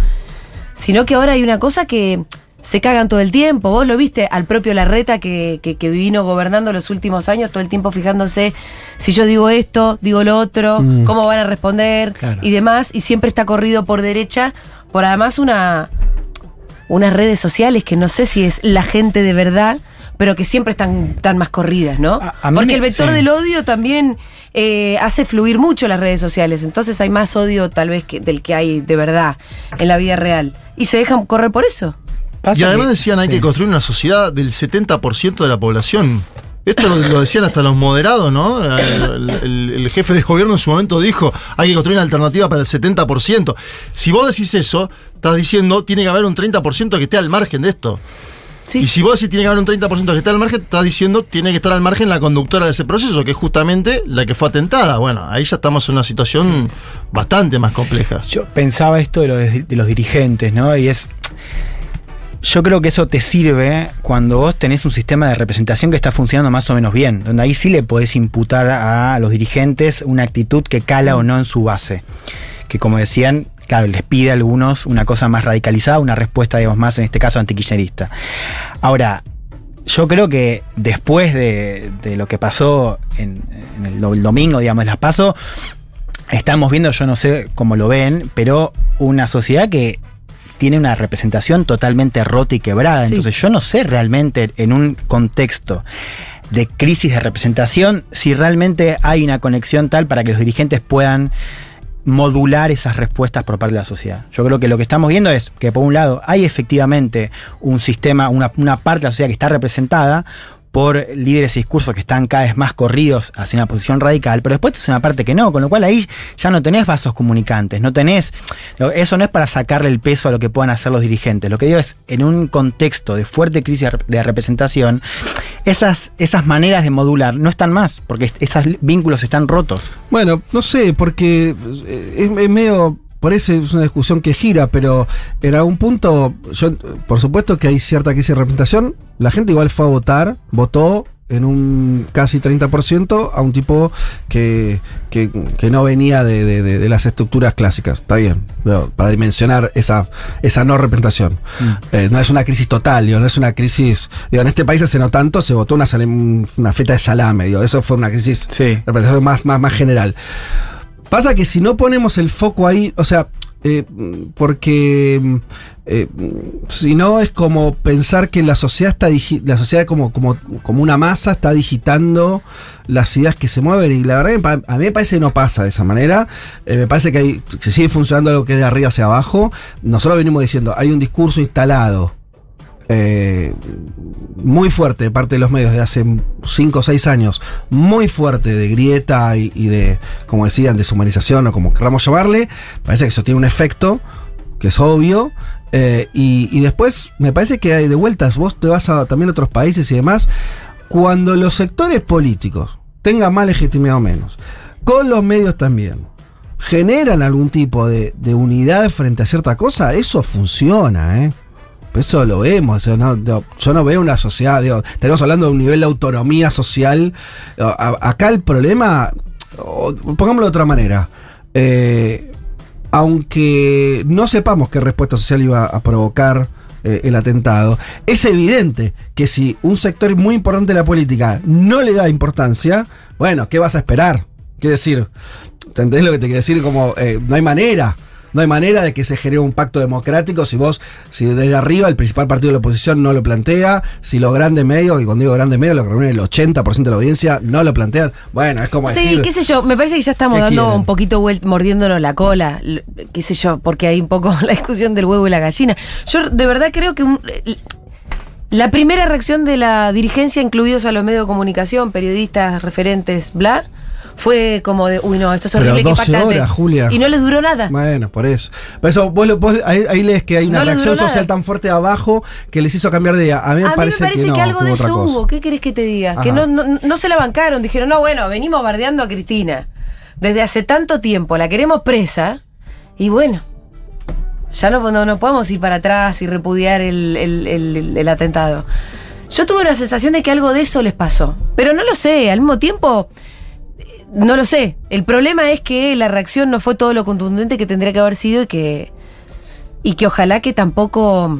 sino que ahora hay una cosa que se cagan todo el tiempo. Vos lo viste al propio Larreta que, que, que vino gobernando los últimos años, todo el tiempo fijándose si yo digo esto, digo lo otro, Mm. cómo van a responder Claro. y demás. Y siempre está corrido por derecha, por además una unas redes sociales que no sé si es la gente de verdad, pero que siempre están, tan más corridas, ¿no? A- a mí Porque me- el vector sí. del odio también eh, hace fluir mucho las redes sociales, entonces hay más odio tal vez que, del que hay de verdad en la vida real. Y se dejan correr por eso. Pasa Y además que- decían hay sí. que construir una sociedad del 70% de la población. Esto lo, lo decían hasta los moderados, ¿no? El, el- el jefe de gobierno en su momento dijo, hay que construir una alternativa para el 70%. Si vos decís eso, estás diciendo, tiene que haber un 30% que esté al margen de esto. Sí. Y si vos decís tiene que haber un 30% que esté al margen, estás diciendo tiene que estar al margen la conductora de ese proceso, que es justamente la que fue atentada. Bueno, ahí ya estamos en una situación bastante más compleja. Yo pensaba esto de los, de los dirigentes, ¿no? Y es. Yo creo que eso te sirve cuando vos tenés un sistema de representación que está funcionando más o menos bien, donde ahí sí le podés imputar a los dirigentes una actitud que cala o no en su base. Que como decían, claro, les pide a algunos una cosa más radicalizada, una respuesta, digamos, más en este caso antikirchnerista. Ahora, yo creo que después de, lo que pasó en, el domingo, digamos, las paso, estamos viendo, yo no sé cómo lo ven, pero una sociedad que tiene una representación totalmente rota y quebrada. Sí. Entonces yo no sé realmente en un contexto de crisis de representación si realmente hay una conexión tal para que los dirigentes puedan modular esas respuestas por parte de la sociedad. Yo creo que lo que estamos viendo es que por un lado hay efectivamente un sistema, una, una parte de la sociedad que está representada por líderes y discursos que están cada vez más corridos hacia una posición radical, pero después es una parte que no, con lo cual ahí ya no tenés vasos comunicantes, no tenés, eso no es para sacarle el peso a lo que puedan hacer los dirigentes, lo que digo es, en un contexto de fuerte crisis de representación, esas, esas maneras de modular no están más, porque esos vínculos están rotos. Bueno, no sé, porque eh, es, es medio. Parece es una discusión que gira, pero en algún punto, yo, por supuesto que hay cierta crisis de representación. La gente igual fue a votar, votó en un casi 30% a un tipo que, que, que no venía de, de- de- de las estructuras clásicas. Está bien, pero para dimensionar esa, esa no representación. Eh, no es una crisis total, digo, no es una crisis. Digo, en este país hace no tanto se votó una, una feta de salame, digo, eso fue una crisis Sí. representación más, más, más general. Pasa que si no ponemos el foco ahí, o sea, eh, porque eh, si no es como pensar que la sociedad está la sociedad como, como, como una masa está digitando las ideas que se mueven. Y la verdad a mí me parece que no pasa de esa manera. Eh, me parece que hay, que sigue funcionando algo que es de arriba hacia abajo. Nosotros venimos diciendo hay un discurso instalado eh, muy fuerte de parte de los medios de hace 5 o 6 años, muy fuerte de grieta y, de, como decían, deshumanización o como queramos llamarle, parece que eso tiene un efecto, que es obvio, eh, y, y después me parece que hay de vueltas, vos te vas a también a otros países y demás, cuando los sectores políticos tengan más legitimidad o menos, con los medios también, generan algún tipo de, de unidad frente a cierta cosa, eso funciona, ¿eh? Eso lo vemos, no- no, yo no veo una sociedad, digo, tenemos hablando de un nivel de autonomía social. Acá el problema, pongámoslo de otra manera, eh, aunque no sepamos qué respuesta social iba a provocar eh, el atentado, es evidente que si un sector muy importante de la política no le da importancia, bueno, ¿qué vas a esperar? Quiero decir, ¿entendés lo que te quiero decir? Como, eh, no hay manera. No hay manera de que se genere un pacto democrático si vos, si desde arriba el principal partido de la oposición no lo plantea, si los grandes medios, y cuando digo grandes medios, lo que reúne el 80% de la audiencia, no lo plantean. Bueno, es como Sí, decir. qué sé yo, me parece que ya estamos ¿Qué dando quieren? un poquito vuelt- mordiéndonos la cola, qué sé yo, porque hay un poco la discusión del huevo y la gallina. Yo de verdad creo que un- la primera reacción de la dirigencia, incluidos a los medios de comunicación, periodistas, referentes, bla, fue como de, uy no, esto es Pero horrible, qué 12 impactante. horas, Julia. Y no les duró nada. Bueno, por eso. Por eso vos, vos ahí, ahí lees que hay una No reacción social tan fuerte abajo que les hizo cambiar de idea. A mí me A mí parece, me parece que, no, algo de eso hubo. ¿Qué querés que te diga? Que no, no, no se la bancaron. Dijeron, no, bueno, venimos bardeando a Cristina. Desde hace tanto tiempo la queremos presa. Y bueno, ya no, no, no podemos ir para atrás y repudiar el, el- el- el atentado. Yo tuve la sensación de que algo de eso les pasó. Pero no lo sé. Al mismo tiempo, no lo sé. El problema es que la reacción no fue todo lo contundente que tendría que haber sido y que. Y que ojalá que tampoco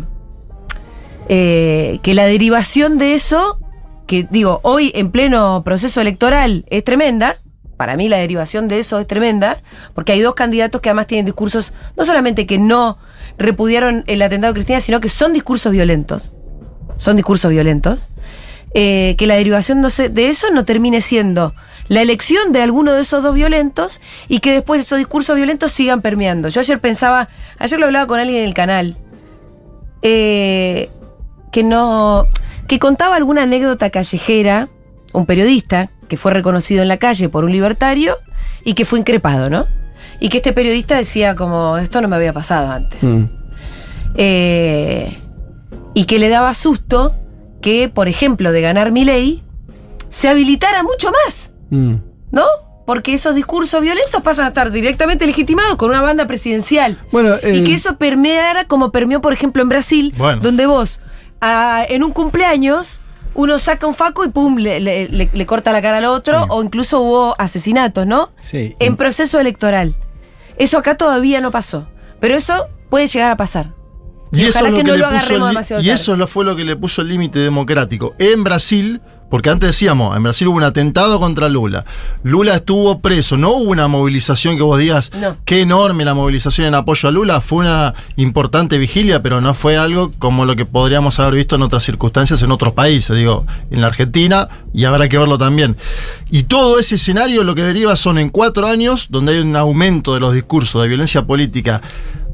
eh, que la derivación de eso, que digo, hoy en pleno proceso electoral es tremenda, para mí la derivación de eso es tremenda, porque hay dos candidatos que además tienen discursos, no solamente que no repudiaron el atentado a Cristina, sino que son discursos violentos. Son discursos violentos. Eh, que la derivación de eso no termine siendo la elección de alguno de esos dos violentos y que después esos discursos violentos sigan permeando. Yo ayer pensaba, ayer lo hablaba con alguien en el canal, eh, que no. que contaba alguna anécdota callejera, un periodista que fue reconocido en la calle por un libertario y que fue increpado, ¿no? Y que este periodista decía como, esto no me había pasado antes. Mm. Eh, y que le daba susto que, por ejemplo, de ganar mi ley, se habilitara mucho más, Mm. ¿no? Porque esos discursos violentos pasan a estar directamente legitimados con una banda presidencial. Bueno, Y eh, que eso permeara como permeó, por ejemplo, en Brasil, Bueno. donde vos, ah, en un cumpleaños, uno saca un faco y pum, le, le- le- le corta la cara al otro, o incluso hubo asesinatos, ¿no? Sí. En proceso electoral. Eso acá todavía no pasó. Pero eso puede llegar a pasar. Y ojalá es que no lo agarremos demasiado Y tarde. eso lo fue lo que le puso el límite democrático. En Brasil, porque antes decíamos, en Brasil hubo un atentado contra Lula. Lula estuvo preso. No hubo una movilización que vos digas, No. qué enorme la movilización en apoyo a Lula. Fue una importante vigilia, pero no fue algo como lo que podríamos haber visto en otras circunstancias en otros países. Digo, en la Argentina, y habrá que verlo también. Y todo ese escenario lo que deriva son en cuatro años, donde hay un aumento de los discursos de violencia política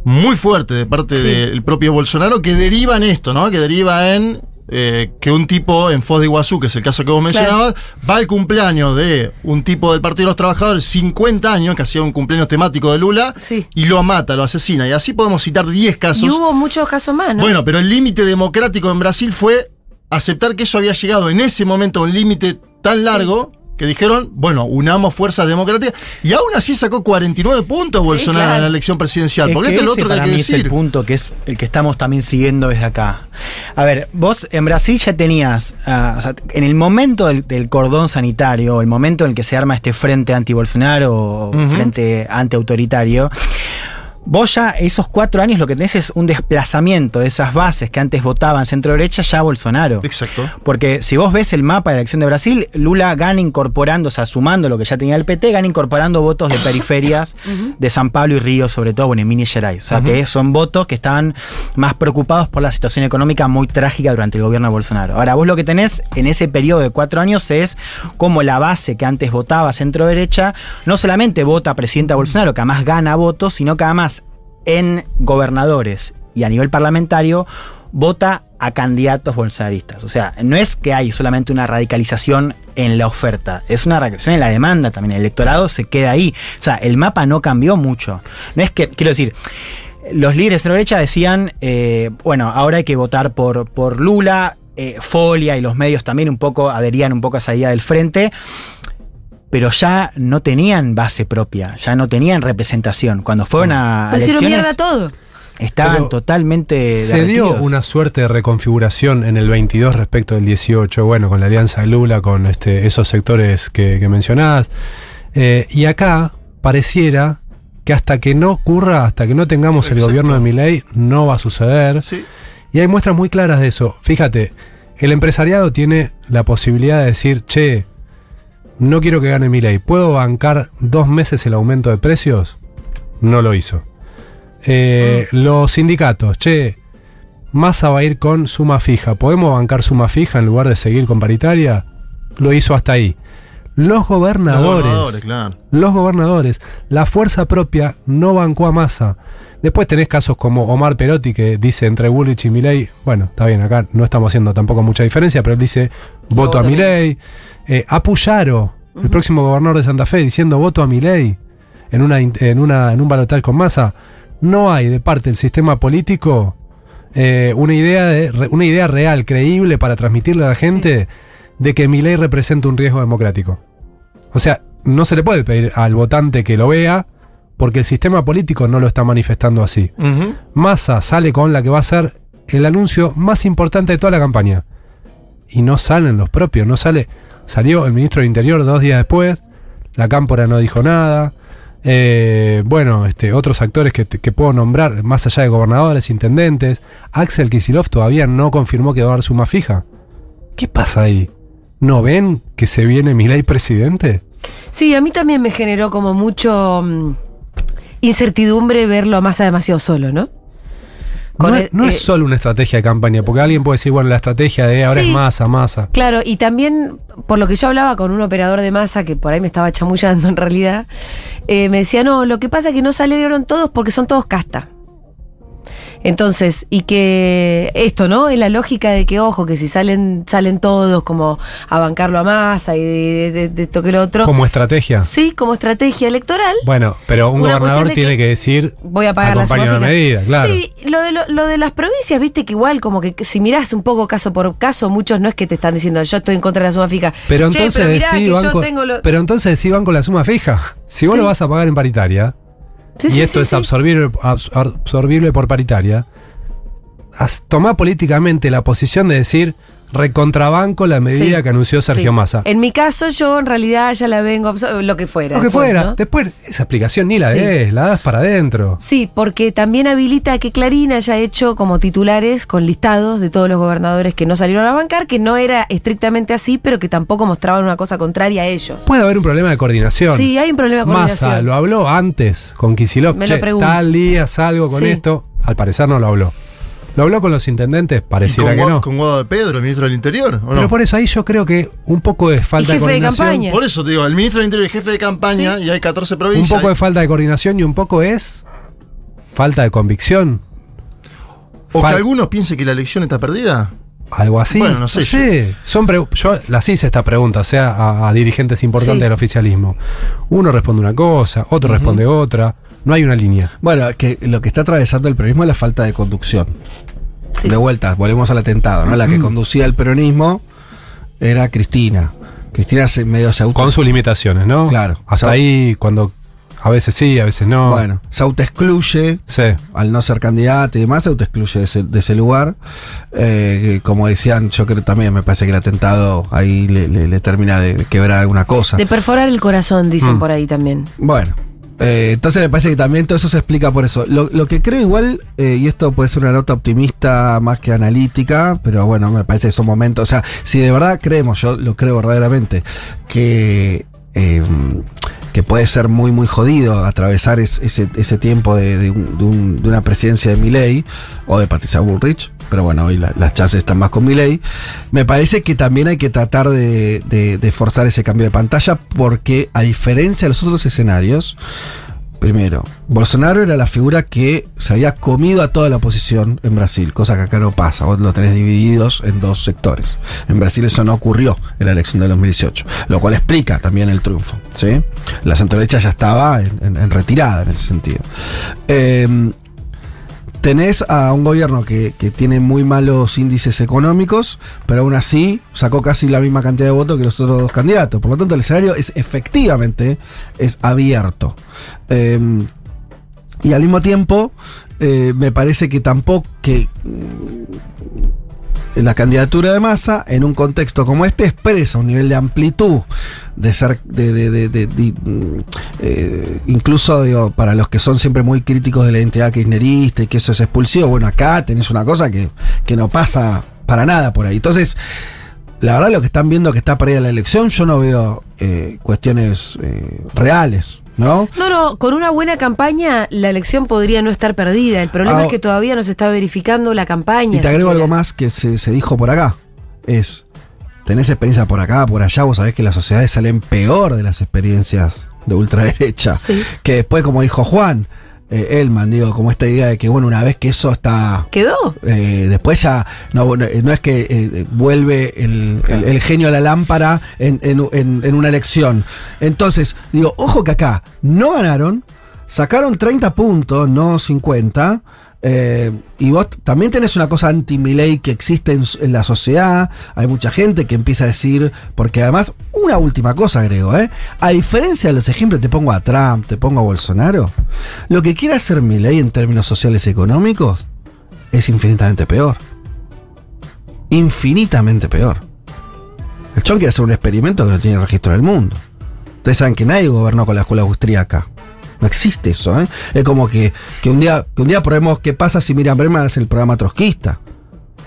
muy fuerte de parte Sí. del propio Bolsonaro que deriva en esto, ¿no? Que deriva en eh, que un tipo en Foz de Iguazú, que es el caso que vos mencionabas, va al cumpleaños de un tipo del Partido de los Trabajadores, 50 años, que hacía un cumpleaños temático de Lula, Sí. y lo mata, lo asesina. Y así podemos citar 10 casos. Y hubo muchos casos más, ¿no? Bueno, pero el límite democrático en Brasil fue aceptar que eso había llegado en ese momento a un límite tan largo que dijeron, bueno, unamos fuerzas democráticas. Y aún así sacó 49 puntos Bolsonaro claro. en la elección presidencial. Es Porque que esto es ese otro que hay para que mí es el punto que es el que estamos también siguiendo desde acá. A ver, vos en Brasil ya tenías, ah, o sea, en el momento del, del cordón sanitario, el momento en el que se arma este frente anti-Bolsonaro o Ujú. frente anti-autoritario, Vos ya esos cuatro años lo que tenés es un desplazamiento de esas bases que antes votaban centro-derecha ya a Bolsonaro. Exacto. Porque si vos ves el mapa de la elección de Brasil, Lula gana incorporando, o sea, sumando lo que ya tenía el PT, gana incorporando votos de periferias de San Pablo y Río, sobre todo, bueno, en Minas Gerais. O sea, que son votos que estaban más preocupados por la situación económica muy trágica durante el gobierno de Bolsonaro. Ahora, vos lo que tenés en ese periodo de cuatro años es como la base que antes votaba centro-derecha, no solamente vota a presidenta Bolsonaro, que además gana votos, sino que además en gobernadores y a nivel parlamentario vota a candidatos bolsonaristas. O sea, no es que hay solamente una radicalización en la oferta, es una radicalización en la demanda también. El electorado se queda ahí. O sea, el mapa no cambió mucho. No es que, quiero decir, los líderes de la derecha decían, eh, bueno, ahora hay que votar por, por Lula, eh, Folia y los medios también un poco adherían un poco a esa idea del frente pero ya no tenían base propia, ya no tenían representación. Cuando fueron a Lo hicieron elecciones, mierda todo. estaban Pero totalmente Se dio una suerte de reconfiguración en el 22 respecto del 18, bueno, con la alianza de Lula, con este, esos sectores que, que mencionabas. Eh, y acá pareciera que hasta que no ocurra, hasta que no tengamos el gobierno de Milei, no va a suceder. Sí. Y hay muestras muy claras de eso. Fíjate, el empresariado tiene la posibilidad de decir, che, no quiero que gane Milei. ¿Puedo bancar dos meses el aumento de precios? No lo hizo. Eh, Los sindicatos, che, Massa va a ir con suma fija. ¿Podemos bancar suma fija en lugar de seguir con paritaria? Lo hizo hasta ahí. Los Los gobernadores, gobernadores, claro. los gobernadores, la fuerza propia no bancó a Massa. Después tenés casos como Omar Perotti que dice entre Bullrich y Milei, bueno, está bien, acá no estamos haciendo tampoco mucha diferencia, pero él dice voto a voto Eh, a Puyaro, el próximo gobernador de Santa Fe, diciendo voto a Milei en, una, en, una, en un balotal con Massa. No hay de parte del sistema político eh, una, idea de, una idea real, creíble para transmitirle a la gente de que Milei representa un riesgo democrático. O sea, no se le puede pedir al votante que lo vea porque el sistema político no lo está manifestando así. Ujú. Massa sale con la que va a ser el anuncio más importante de toda la campaña. Y no salen los propios, no sale. Salió el ministro del Interior dos días después, la Cámpora no dijo nada, Eh, bueno, este, otros actores que, que puedo nombrar, más allá de gobernadores, intendentes. Axel Kisilov todavía no confirmó que va a dar suma fija. ¿Qué pasa ahí? ¿No ven que se viene Milei presidente? Sí, a mí también me generó como mucho mm, incertidumbre verlo a Massa demasiado solo, ¿no? Con no, el- es, no eh, es solo una estrategia de campaña, porque alguien puede decir, bueno, la estrategia de ahora Sí. es masa, masa. Claro, y también, por lo que yo hablaba con un operador de masa que por ahí me estaba chamullando en realidad, eh, me decía, no, lo que pasa es que no salieron todos porque son todos casta. Entonces, y que esto, ¿no? Es la lógica de que, ojo, que si salen, salen todos como a bancarlo a masa y de, de, de toque lo otro. Como estrategia. Sí, como estrategia electoral. Bueno, pero un gobernador tiene que que, decir, Voy a pagar la fija. medida, claro. Sí, lo de, lo, lo de las provincias, viste que igual como que si mirás un poco caso por caso, muchos no es que te están diciendo yo estoy en contra de la suma fija. Pero Che, entonces pero mirá decí que yo banco, tengo lo- pero entonces decí banco la suma fija. Si vos Sí. lo vas a pagar en paritaria, Sí, y sí, esto sí, es absorbible, abs- absorbible por paritaria, tomá políticamente la posición de decir recontrabanco la medida Sí. que anunció Sergio Sí. Massa. En mi caso, yo en realidad ya la vengo, lo que fuera. Lo que después, fuera. ¿no? Después, esa explicación ni la Sí. des, la das para adentro. Sí, porque también habilita que Clarín haya hecho como titulares con listados de todos los gobernadores que no salieron a bancar, que no era estrictamente así, pero que tampoco mostraban una cosa contraria a ellos. Puede haber un problema de coordinación. Sí, hay un problema de Massa coordinación. lo habló antes con Kisilov. Me lo Che, pregunto. tal día salgo con esto. Al parecer no lo habló. Lo habló con los intendentes, ¿Y pareciera con, que no. con Guado de Pedro, el ministro del Interior? ¿o Pero no? por eso ahí yo creo que un poco de falta de jefe de coordinación. campaña. Por eso te digo, el ministro del Interior es jefe de campaña Sí. y hay 14 Un provincias. poco de falta de coordinación y un poco es falta de convicción. o que algunos piensen que la elección está perdida. Algo así. Bueno, no sé, Son pre- yo las hice esta pregunta, o sea, a, a dirigentes importantes Sí. del oficialismo. Uno responde una cosa, otro responde otra. No hay una línea. Bueno, que lo que está atravesando el peronismo es la falta de conducción. Sí. De vuelta, volvemos al atentado, ¿no? La que conducía el peronismo era Cristina. Cristina se medio se auto... Con sus limitaciones, ¿no? Claro. Hasta O sea- ahí, cuando a veces sí, a veces no. Bueno, se autoexcluye Sí. al no ser candidato y demás, se autoexcluye de ese, de ese lugar. Eh, como decían, yo creo también, me parece que el atentado ahí le, le- le termina de quebrar alguna cosa. De perforar el corazón, dicen Mm. por ahí también. Bueno, eh, entonces me parece que también todo eso se explica por eso. Lo, que creo igual, eh, y esto puede ser una nota optimista más que analítica, pero bueno, me parece que son momentos, o sea, si de verdad creemos, yo lo creo verdaderamente, que... eh, que puede ser muy, muy jodido atravesar es- ese, tiempo de una presidencia de Milley o de Patricia Bullrich, pero bueno, hoy la- las chances están más con Milley. Me parece que también hay que tratar de, forzar ese cambio de pantalla porque a diferencia de los otros escenarios, primero, Bolsonaro era la figura que se había comido a toda la oposición en Brasil, cosa que acá no pasa, vos lo tenés divididos en dos sectores. En Brasil eso no ocurrió en la elección de 2018, lo cual explica también el triunfo. ¿sí? La centroderecha ya estaba en retirada en ese sentido. Eh, tenés a un gobierno que, que tiene muy malos índices económicos, pero aún así sacó casi la misma cantidad de votos que los otros dos candidatos. Por lo tanto, el escenario es efectivamente es abierto. Eh, y al mismo tiempo, eh, me parece que tampoco la candidatura de masa en un contexto como este expresa un nivel de amplitud de ser de, de- de- mm, eh, incluso digo, para los que son siempre muy críticos de la identidad kirchnerista y que eso es expulsivo bueno acá tenés una cosa que, que no pasa para nada por ahí. Entonces la verdad lo que están viendo que está para la elección yo no veo eh, cuestiones eh, reales ¿no? No, no, con una buena campaña la elección podría no estar perdida. El problema Ah, es que todavía no se está verificando la campaña. Y te agrego siquiera. algo más que se, se dijo por acá. Es, tenés experiencia por acá, por allá, vos sabés que las sociedades salen peor de las experiencias de ultraderecha. Sí. Que después, como dijo Juan, eh, Elman, digo, como esta idea de que, bueno, una vez que eso está... ¿Quedó? eh, después ya no, no, no es que eh, vuelve el, el- el genio a la lámpara en, en- en- en una elección. Entonces, digo, ojo que acá no ganaron, sacaron 30 puntos, no 50. Eh, y vos también tenés una cosa anti-Milei que existe en, la sociedad. Hay mucha gente que empieza a decir, porque además, una última cosa agrego, ¿eh? A diferencia de los ejemplos, te pongo a Trump, te pongo a Bolsonaro, lo que quiere hacer Milei en términos sociales y económicos es infinitamente peor. Infinitamente peor. El chon quiere hacer un experimento que no tiene registro en el mundo. Ustedes saben que nadie gobernó con la escuela austríaca. No existe eso, ¿eh? Es como que, que un día, que un día probemos qué pasa si Miriam Bregman hace el programa trotskista.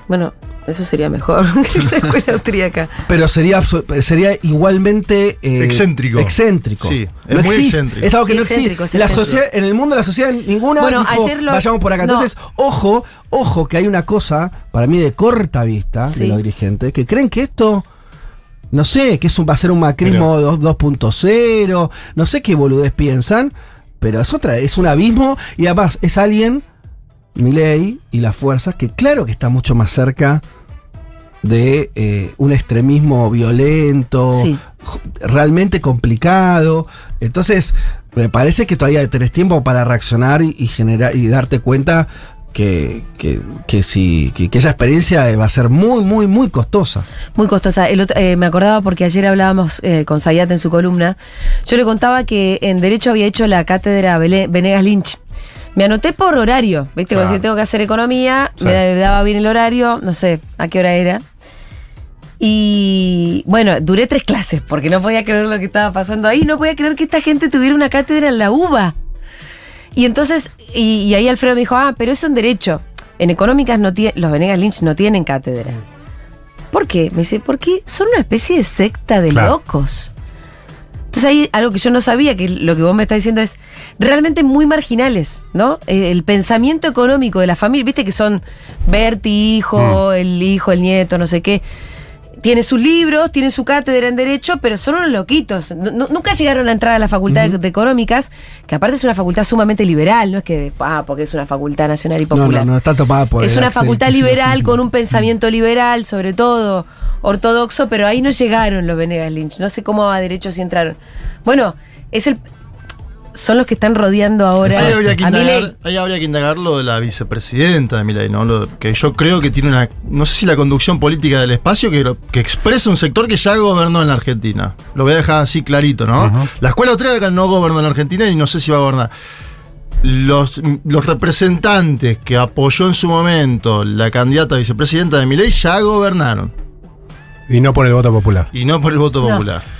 Bueno, eso sería mejor que la escuela austríaca. Pero sería, sería igualmente eh, Excéntrico. Excéntrico. Sí, es No muy existe, excéntrico. Es algo que Sí, no existe. La sociedad, en el mundo de la sociedad ninguna Bueno, dijo, ayer lo- vayamos por acá. no. Entonces, ojo, ojo que hay una cosa, para mí, de corta vista Sí. de los dirigentes, que creen que esto. No sé, que es un, va a ser un macrismo dos- 2.0, no sé qué boludez piensan, pero es otra, es un abismo y además es alguien, Milei y las fuerzas, que claro que está mucho más cerca de eh, un extremismo violento, Sí. realmente complicado. Entonces, me parece que todavía tenés tiempo para reaccionar y, y generar y darte cuenta que, que, que sí, que, que esa experiencia va a ser muy, muy, muy costosa. Muy costosa. El otro- eh, me acordaba porque ayer hablábamos eh, con Sayat en su columna. Yo le contaba que en Derecho había hecho la cátedra Venegas Lynch. Me anoté por horario, ¿viste? Claro. si tengo que hacer economía, Sí. me daba bien el horario, no sé a qué hora era. Y bueno, duré tres clases porque no podía creer lo que estaba pasando ahí. No podía creer que esta gente tuviera una cátedra en la UBA. Y entonces, y, y ahí Alfredo me dijo, ah, pero eso en derecho. En económicas no tie- los Venegas Lynch no tienen cátedra. ¿Por qué? Me dice, porque son una especie de secta de Claro. locos. Entonces hay algo que yo no sabía, que lo que vos me estás diciendo es realmente muy marginales, ¿no? Eh, El pensamiento económico de la familia, viste que son Berti, hijo, el hijo, el nieto, no sé qué. Tiene sus libros, tiene su cátedra en Derecho, pero son unos loquitos. Nu- nu- nunca llegaron a entrar a la Facultad de- de Económicas, que aparte es una facultad sumamente liberal, no es que, ah, porque es una facultad nacional y No, popular. no, no está tomada por Es una Axel facultad liberal con un pensamiento liberal, sobre todo ortodoxo, pero ahí no llegaron los Venegas Lynch. No sé cómo a derecho si entraron. Bueno, es el son los que están rodeando ahora Ahí habría, que a indagar, ahí habría que indagar lo de la vicepresidenta de Milei, ¿no? Lo que yo creo que tiene una, no sé si la conducción política del espacio que, expresa un sector que ya gobernó en la Argentina. Lo voy a dejar así clarito, ¿no? Ujú. La escuela austríaca no gobernó en la Argentina y no sé si va a gobernar. Los, los representantes que apoyó en su momento la candidata a vicepresidenta de Milei ya gobernaron. Y no por el voto popular. Y no por el voto No. popular.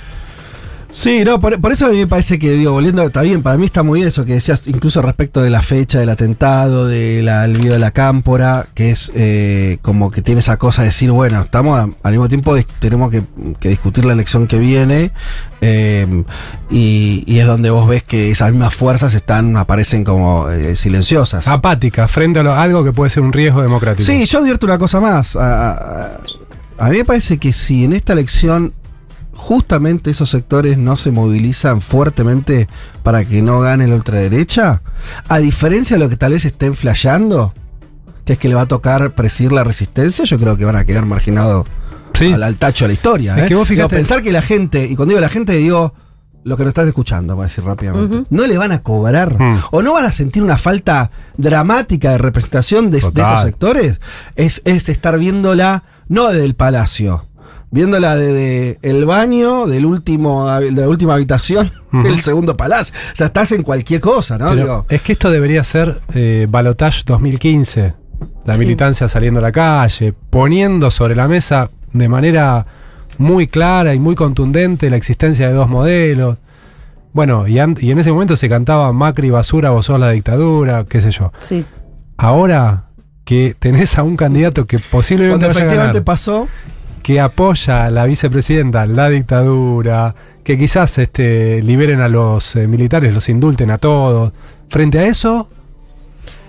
Sí, no, por, por eso a mí me parece que, digo, volviendo, está bien, para mí está muy bien eso que decías, incluso respecto de la fecha del atentado, del video de la cámpora, que es eh, como que tiene esa cosa de decir, bueno, estamos a- al mismo tiempo, tenemos que, que discutir la elección que viene, eh, y, y es donde vos ves que esas mismas fuerzas están, aparecen como eh, silenciosas. Apática, frente a lo- algo que puede ser un riesgo democrático. Sí, yo advierto una cosa más. A, a- a mí me parece que si en esta elección justamente esos sectores no se movilizan fuertemente para que no gane la ultraderecha, a diferencia de lo que tal vez estén flasheando, que es que le va a tocar presidir la resistencia, yo creo que van a quedar marginados Sí. al, al tacho de la historia. Es ¿eh? que vos Digo, fíjate- pensar que la gente, y cuando digo la gente, digo lo que nos están escuchando, para decir rápidamente, no le van a cobrar Mm. o no van a sentir una falta dramática de representación de, esos sectores. Es, es estar viéndola no desde el palacio, viéndola desde el baño del último, de la última habitación del segundo palacio. O sea, estás en cualquier cosa, ¿no? Digo, es que esto debería ser eh, Balotage 2015. La Sí. militancia saliendo a la calle, poniendo sobre la mesa de manera muy clara y muy contundente la existencia de dos modelos. Bueno, y, en ese momento se cantaba Macri, basura, vos sos la dictadura, qué sé yo. Sí. Ahora que tenés a un candidato que posiblemente cuando vaya a efectivamente ganar, pasó, que apoya a la vicepresidenta la dictadura, que quizás este, liberen a los eh, militares, los indulten a todos. Frente a eso,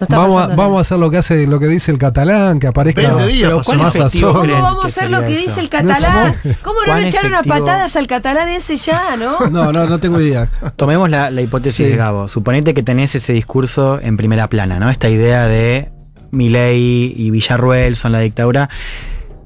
No vamos a, vamos a hacer lo que hace lo que dice el catalán, que aparezca 20 días Pero pasó. ¿cuán más efectivo azul. ¿Cómo vamos a hacer lo que eso? dice el catalán? ¿Cómo no ¿Cuán le echaron a patadas al catalán ese ya, no? no, no, no tengo idea. Tomemos la, la hipótesis Sí. de Gabo. Suponete que tenés ese discurso en primera plana, ¿no? Esta idea de Milei y Villarruel son la dictadura.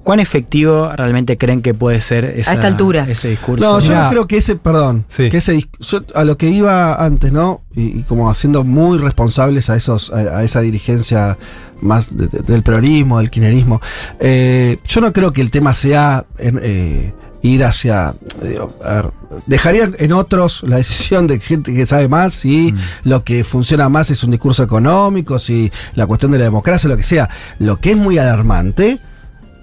¿Cuán efectivo realmente creen que puede ser esa- esta altura. ese discurso? No, yo no creo que ese, perdón, Sí. que ese yo a lo que iba antes, ¿no? Y, y como haciendo muy responsables a esos, a, a esa dirigencia más de- de- del peronismo, del kirchnerismo. eh, yo no creo que el tema sea en, eh, ir hacia. eh, a ver, dejaría en otros la decisión de gente que sabe más si Mm. lo que funciona más es un discurso económico, si la cuestión de la democracia, lo que sea. Lo que es muy alarmante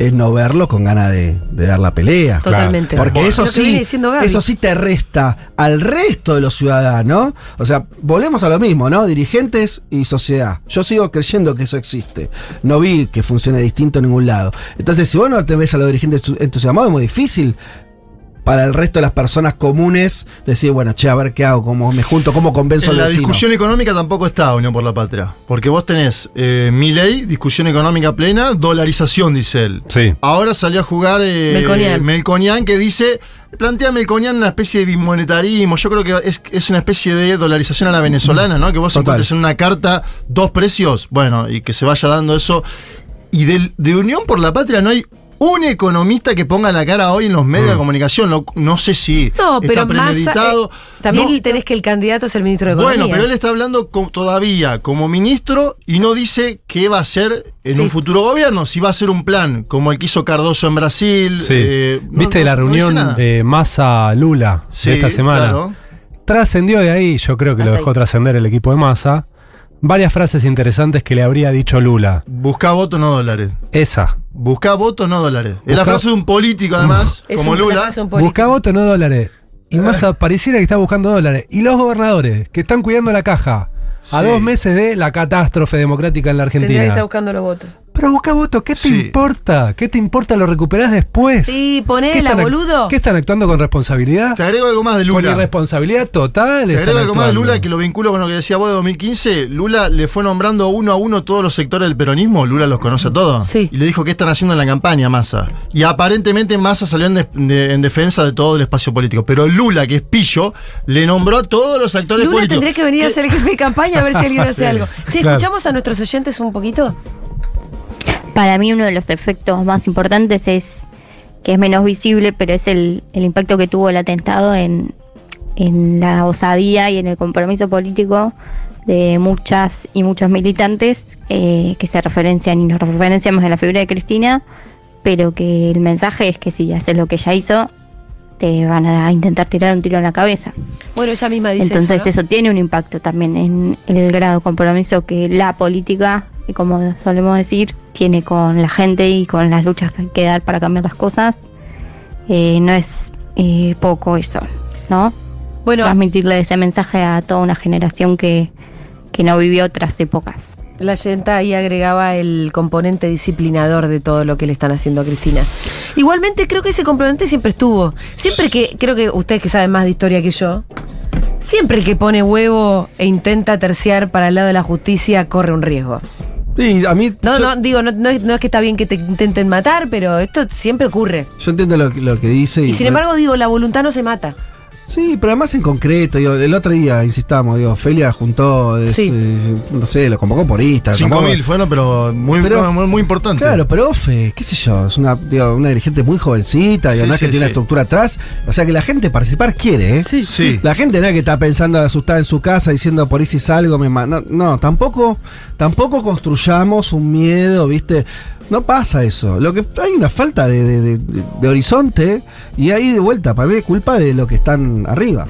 es no verlo con ganas de, de dar la pelea. Totalmente. Porque Bueno, eso sí, eso sí te resta al resto de los ciudadanos. O sea, volvemos a lo mismo, ¿no? Dirigentes y sociedad. Yo sigo creyendo que eso existe. No vi que funcione distinto en ningún lado. Entonces, si vos no te ves a los dirigentes entusiasmados, es muy difícil para el resto de las personas comunes decir, bueno, che, a ver qué hago, cómo me junto, cómo convenzo En al la vecino. discusión económica tampoco está Unión por la Patria. Porque vos tenés eh, mi ley, discusión económica plena, dolarización, dice él. Sí. Ahora salió a jugar eh, Melconian. Melconian, que dice, plantea Melconian una especie de bimonetarismo. Yo creo que es, es una especie de dolarización a la venezolana, ¿no? Que vos Total. encuentres en una carta dos precios, bueno, y que se vaya dando eso. Y del- de Unión por la Patria no hay un economista que ponga la cara hoy en los medios de comunicación. Lo- no sé si No, pero está premeditado. también No, tenés que el candidato es el ministro de Economía. bueno, pero él está hablando todavía como ministro y no dice qué va a hacer en Sí. un futuro gobierno. Si va a ser un plan como el que hizo Cardoso en Brasil. Sí. eh, ¿Viste no- la reunión eh, Massa-Lula Sí, de esta semana? claro. Trascendió de ahí, yo creo que lo dejó trascender el equipo de Massa, varias frases interesantes que le habría dicho Lula. Busca votos, no dólares. Esa. Busca votos, no dólares. Es la frase de un político, además, Es como un- la Lula. frase de un político. Busca voto, no dólares. Y Massa pareciera que está buscando dólares. Y los gobernadores, que están cuidando la caja. A Sí. dos meses de la catástrofe democrática en la Tendría que Argentina. estar buscando los votos. Pero busca voto, ¿qué te Sí. importa? ¿Qué te importa? ¿Lo recuperás después? Sí, ¿Qué ponela, boludo. ¿Qué están actuando con responsabilidad? Te agrego algo más de Con Lula. irresponsabilidad total. Te están agrego algo más de. Lula que lo vinculo con lo que decía vos de 2015. Lula le fue nombrando uno a uno todos los sectores del peronismo. Lula los conoce a todos. Sí. Y le dijo qué están haciendo en la campaña, Massa. Y aparentemente Massa salió en, de- de- en defensa de todo el espacio político. Pero Lula, que es pillo, le nombró a todos los actores Lula políticos. tendría que venir a ser el jefe de campaña a ver si alguien hace algo. Che, Claro. ¿escuchamos a nuestros oyentes un poquito? Para mí uno de los efectos más importantes es que es menos visible, pero es el, el impacto que tuvo el atentado en, en la osadía y en el compromiso político de muchas y muchos militantes eh, que se referencian y nos referenciamos en la figura de Cristina, pero que el mensaje es que si haces lo que ella hizo, te van a intentar tirar un tiro en la cabeza. Bueno, ella misma dice Entonces eso, ¿no? eso tiene un impacto también en el grado de compromiso que la política, y como solemos decir, tiene con la gente y con las luchas que hay que dar para cambiar las cosas. Eh, no es eh, poco eso, ¿no? Bueno, Transmitirle ese mensaje a toda una generación que, que no vivió otras épocas. la yenta ahí agregaba el componente disciplinador de todo lo que le están haciendo a Cristina. Igualmente creo que ese componente siempre estuvo. Siempre que, creo que ustedes que saben más de historia que yo, siempre el que pone huevo e intenta terciar para el lado de la justicia corre un riesgo. Sí, a mí. No, yo, no, digo, no, no es, no es que está bien que te intenten matar, pero esto siempre ocurre. yo entiendo lo, que- lo que dice. Y sin embargo, digo, la voluntad no se mata. Sí, pero además en concreto, digo, el otro día insistamos, digo, Felia juntó, es, Sí. eh, no sé, lo convocó por Instagram. 5.000 fueron, pero muy, Pero- muy, muy importante. Claro, pero Ofe, qué sé yo, es una, digo, una dirigente muy jovencita, Sí, es que sí, tiene una sí. estructura atrás. O sea que la gente participar quiere, ¿eh? Sí. Sí. La gente no es que está pensando asustada en su casa diciendo por ahí si salgo me ma-". no, no, tampoco, tampoco construyamos un miedo, ¿viste? No pasa eso. Lo que hay una falta de, de- de- de horizonte y ahí de vuelta, para mí es culpa de lo que están arriba.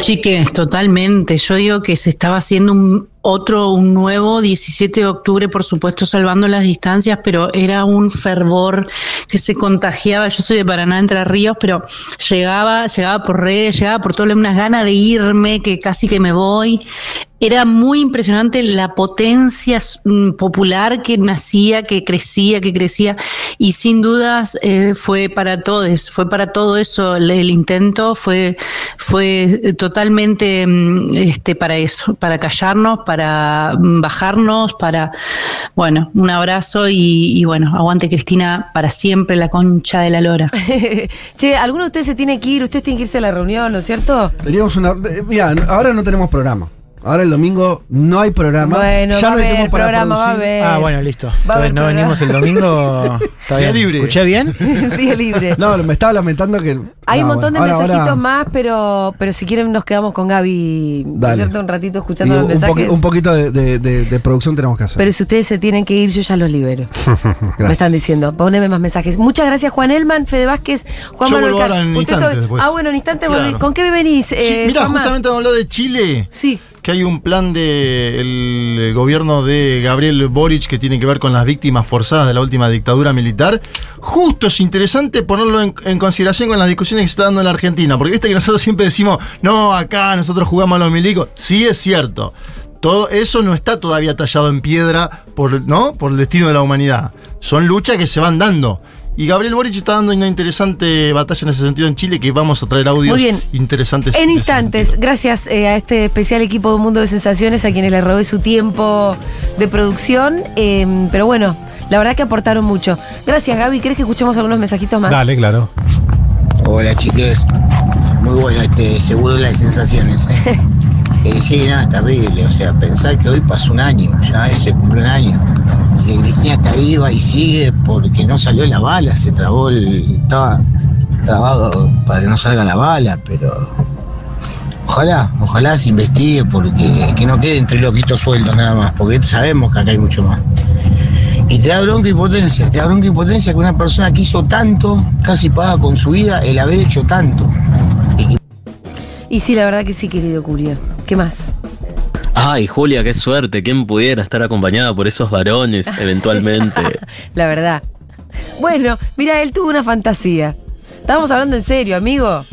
Chiques, totalmente. Yo digo que se estaba haciendo un otro, un nuevo 17 de octubre, por supuesto, salvando las distancias, pero era un fervor que se contagiaba. Yo soy de Paraná, Entre Ríos, pero llegaba, llegaba por redes, llegaba por todo, unas ganas de irme, que casi que me voy. Era muy impresionante la potencia mm, popular que nacía, que crecía, que crecía, y sin dudas eh, fue para todos, fue para todo eso el, el intento, fue, fue totalmente mm, este, para eso, para callarnos, para mm, bajarnos, para, bueno, un abrazo y, y bueno, aguante Cristina para siempre, la concha de la lora. che, ¿alguno de ustedes se tiene que ir? Ustedes tienen que irse a la reunión, ¿no es cierto? Teníamos una. eh, Mira, ahora no tenemos programa. Ahora el domingo no hay programa. Bueno, ya va no hay haber tiempo para programa, va a haber. Ah, bueno, listo. Va Entonces no programa. venimos el domingo. Está Día bien. libre. ¿Escuché bien? Día libre. No, me estaba lamentando que. Hay no, un montón bueno, de ahora- mensajitos ahora- más, pero, pero si quieren nos quedamos con Gaby ¿no es Dale. cierto? un ratito y escuchando los un, mensajes. un poquito de, de- de- de producción tenemos que hacer. pero si ustedes se tienen que ir, yo ya los libero. Me están diciendo. Poneme más mensajes. Muchas gracias, Juan Elman, Fede Vázquez, Juan Yo Manuel Car- en instantes. Ah, bueno, en instantes Claro. volví. ¿Con qué venís? Eh, mirá, Juanma? justamente vamos a hablar de Chile. Sí. que hay un plan del gobierno de Gabriel Boric que tiene que ver con las víctimas forzadas de la última dictadura militar. Justo es interesante ponerlo en, consideración con las discusiones que se está dando en la Argentina, porque viste que nosotros siempre decimos, no, acá nosotros jugamos a los milicos. Sí es cierto. Todo eso no está todavía tallado en piedra por, ¿no? por el destino de la humanidad. Son luchas que se van dando. Y Gabriel Boric está dando una interesante batalla en ese sentido en Chile que vamos a traer audios Muy bien. interesantes. En instantes, gracias eh, a este especial equipo de Un Mundo de Sensaciones, a quienes le robé su tiempo de producción. eh, pero bueno, la verdad que aportaron mucho. Gracias, Gaby. ¿Crees que escuchemos algunos mensajitos más? Dale, claro. Hola chiques, muy bueno este seguro de las sensaciones. ¿eh? Eh, sí, nada, terrible. O sea, pensar que hoy pasó un año, ya se cumplió un año. Y que Cristina está viva y sigue porque no salió la bala, se trabó el. estaba trabado para que no salga la bala, pero. Ojalá, ojalá se investigue porque que no quede entre loquitos sueltos nada más, porque sabemos que acá hay mucho más. Y te da bronca y potencia, te da bronca y potencia que una persona que hizo tanto, casi paga con su vida el haber hecho tanto. Y sí, la verdad que sí, querido Julio. ¿Qué más? Ay, Julia, qué suerte. ¿Quién pudiera estar acompañada por esos varones eventualmente? La verdad. Bueno, mira, él tuvo una fantasía. Estábamos hablando en serio, amigo.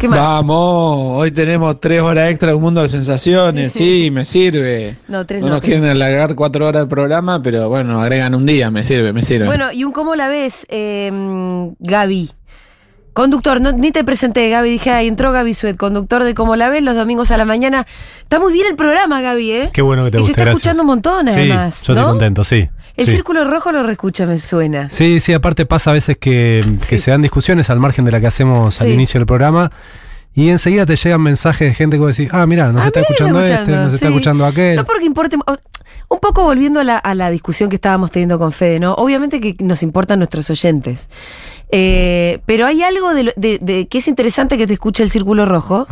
¿Qué más? Vamos, hoy tenemos tres horas extra de un mundo de sensaciones, sí, me sirve. No, tres No no. nos quieren alargar cuatro horas el programa, pero bueno, agregan un día, me sirve, me sirve. Bueno, y un cómo la ves, eh, Gaby. Conductor, no, ni te presenté, Gaby. Dije, ahí entró Gaby Suet, conductor de Cómo la ves los domingos a la mañana. Está muy bien el programa, Gaby, ¿eh? Qué bueno que te y se guste, está gracias. escuchando un montón, además. Sí, yo ¿no? estoy contento, sí. El sí. círculo rojo lo reescucha, me suena. Sí, sí, aparte pasa a veces que, que se dan discusiones al margen de la que hacemos al inicio del programa y enseguida te llegan mensajes de gente que vos decís, ah, mira, nos Ah, está mirá, escuchando está este, nos está escuchando aquel. No porque importe. Un poco volviendo a la, a la discusión que estábamos teniendo con Fede, ¿no? Obviamente que nos importan nuestros oyentes. Eh, pero hay algo de, de- de que es interesante que te escuche el círculo rojo,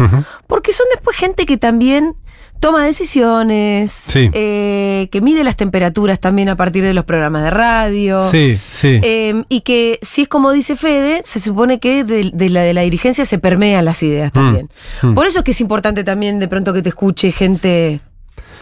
porque son después gente que también toma decisiones, Sí. eh, que mide las temperaturas también a partir de los programas de radio. Sí, sí. Eh, y que si es como dice Fede, se supone que de, de la, de la dirigencia se permean las ideas también. mm. Por eso es que es importante también de pronto que te escuche gente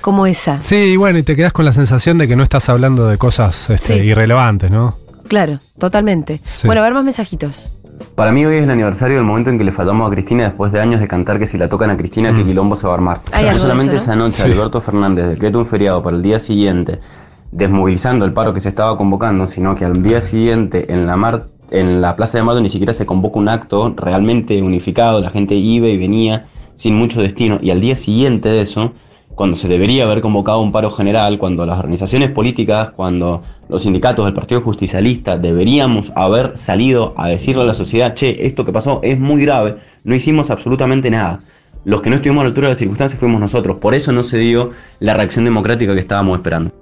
como esa. Sí, y bueno, y te quedas con la sensación de que no estás hablando de cosas este, Sí. irrelevantes, ¿no? Claro, totalmente. Sí. Bueno, a ver más mensajitos. Para mí hoy es el aniversario del momento en que le faltamos a Cristina después de años de cantar que si la tocan a Cristina que quilombo se va a armar. No solamente eso, ¿no? esa noche Sí. Alberto Fernández decreta un feriado para el día siguiente, desmovilizando el paro que se estaba convocando, sino que al día siguiente en la mar en la Plaza de Mayo ni siquiera se convoca un acto realmente unificado, la gente iba y venía sin mucho destino y al día siguiente de eso cuando se debería haber convocado un paro general, cuando las organizaciones políticas, cuando los sindicatos del Partido Justicialista deberíamos haber salido a decirle a la sociedad, che, esto que pasó es muy grave, no hicimos absolutamente nada. Los que no estuvimos a la altura de las circunstancias fuimos nosotros, por eso no se dio la reacción democrática que estábamos esperando.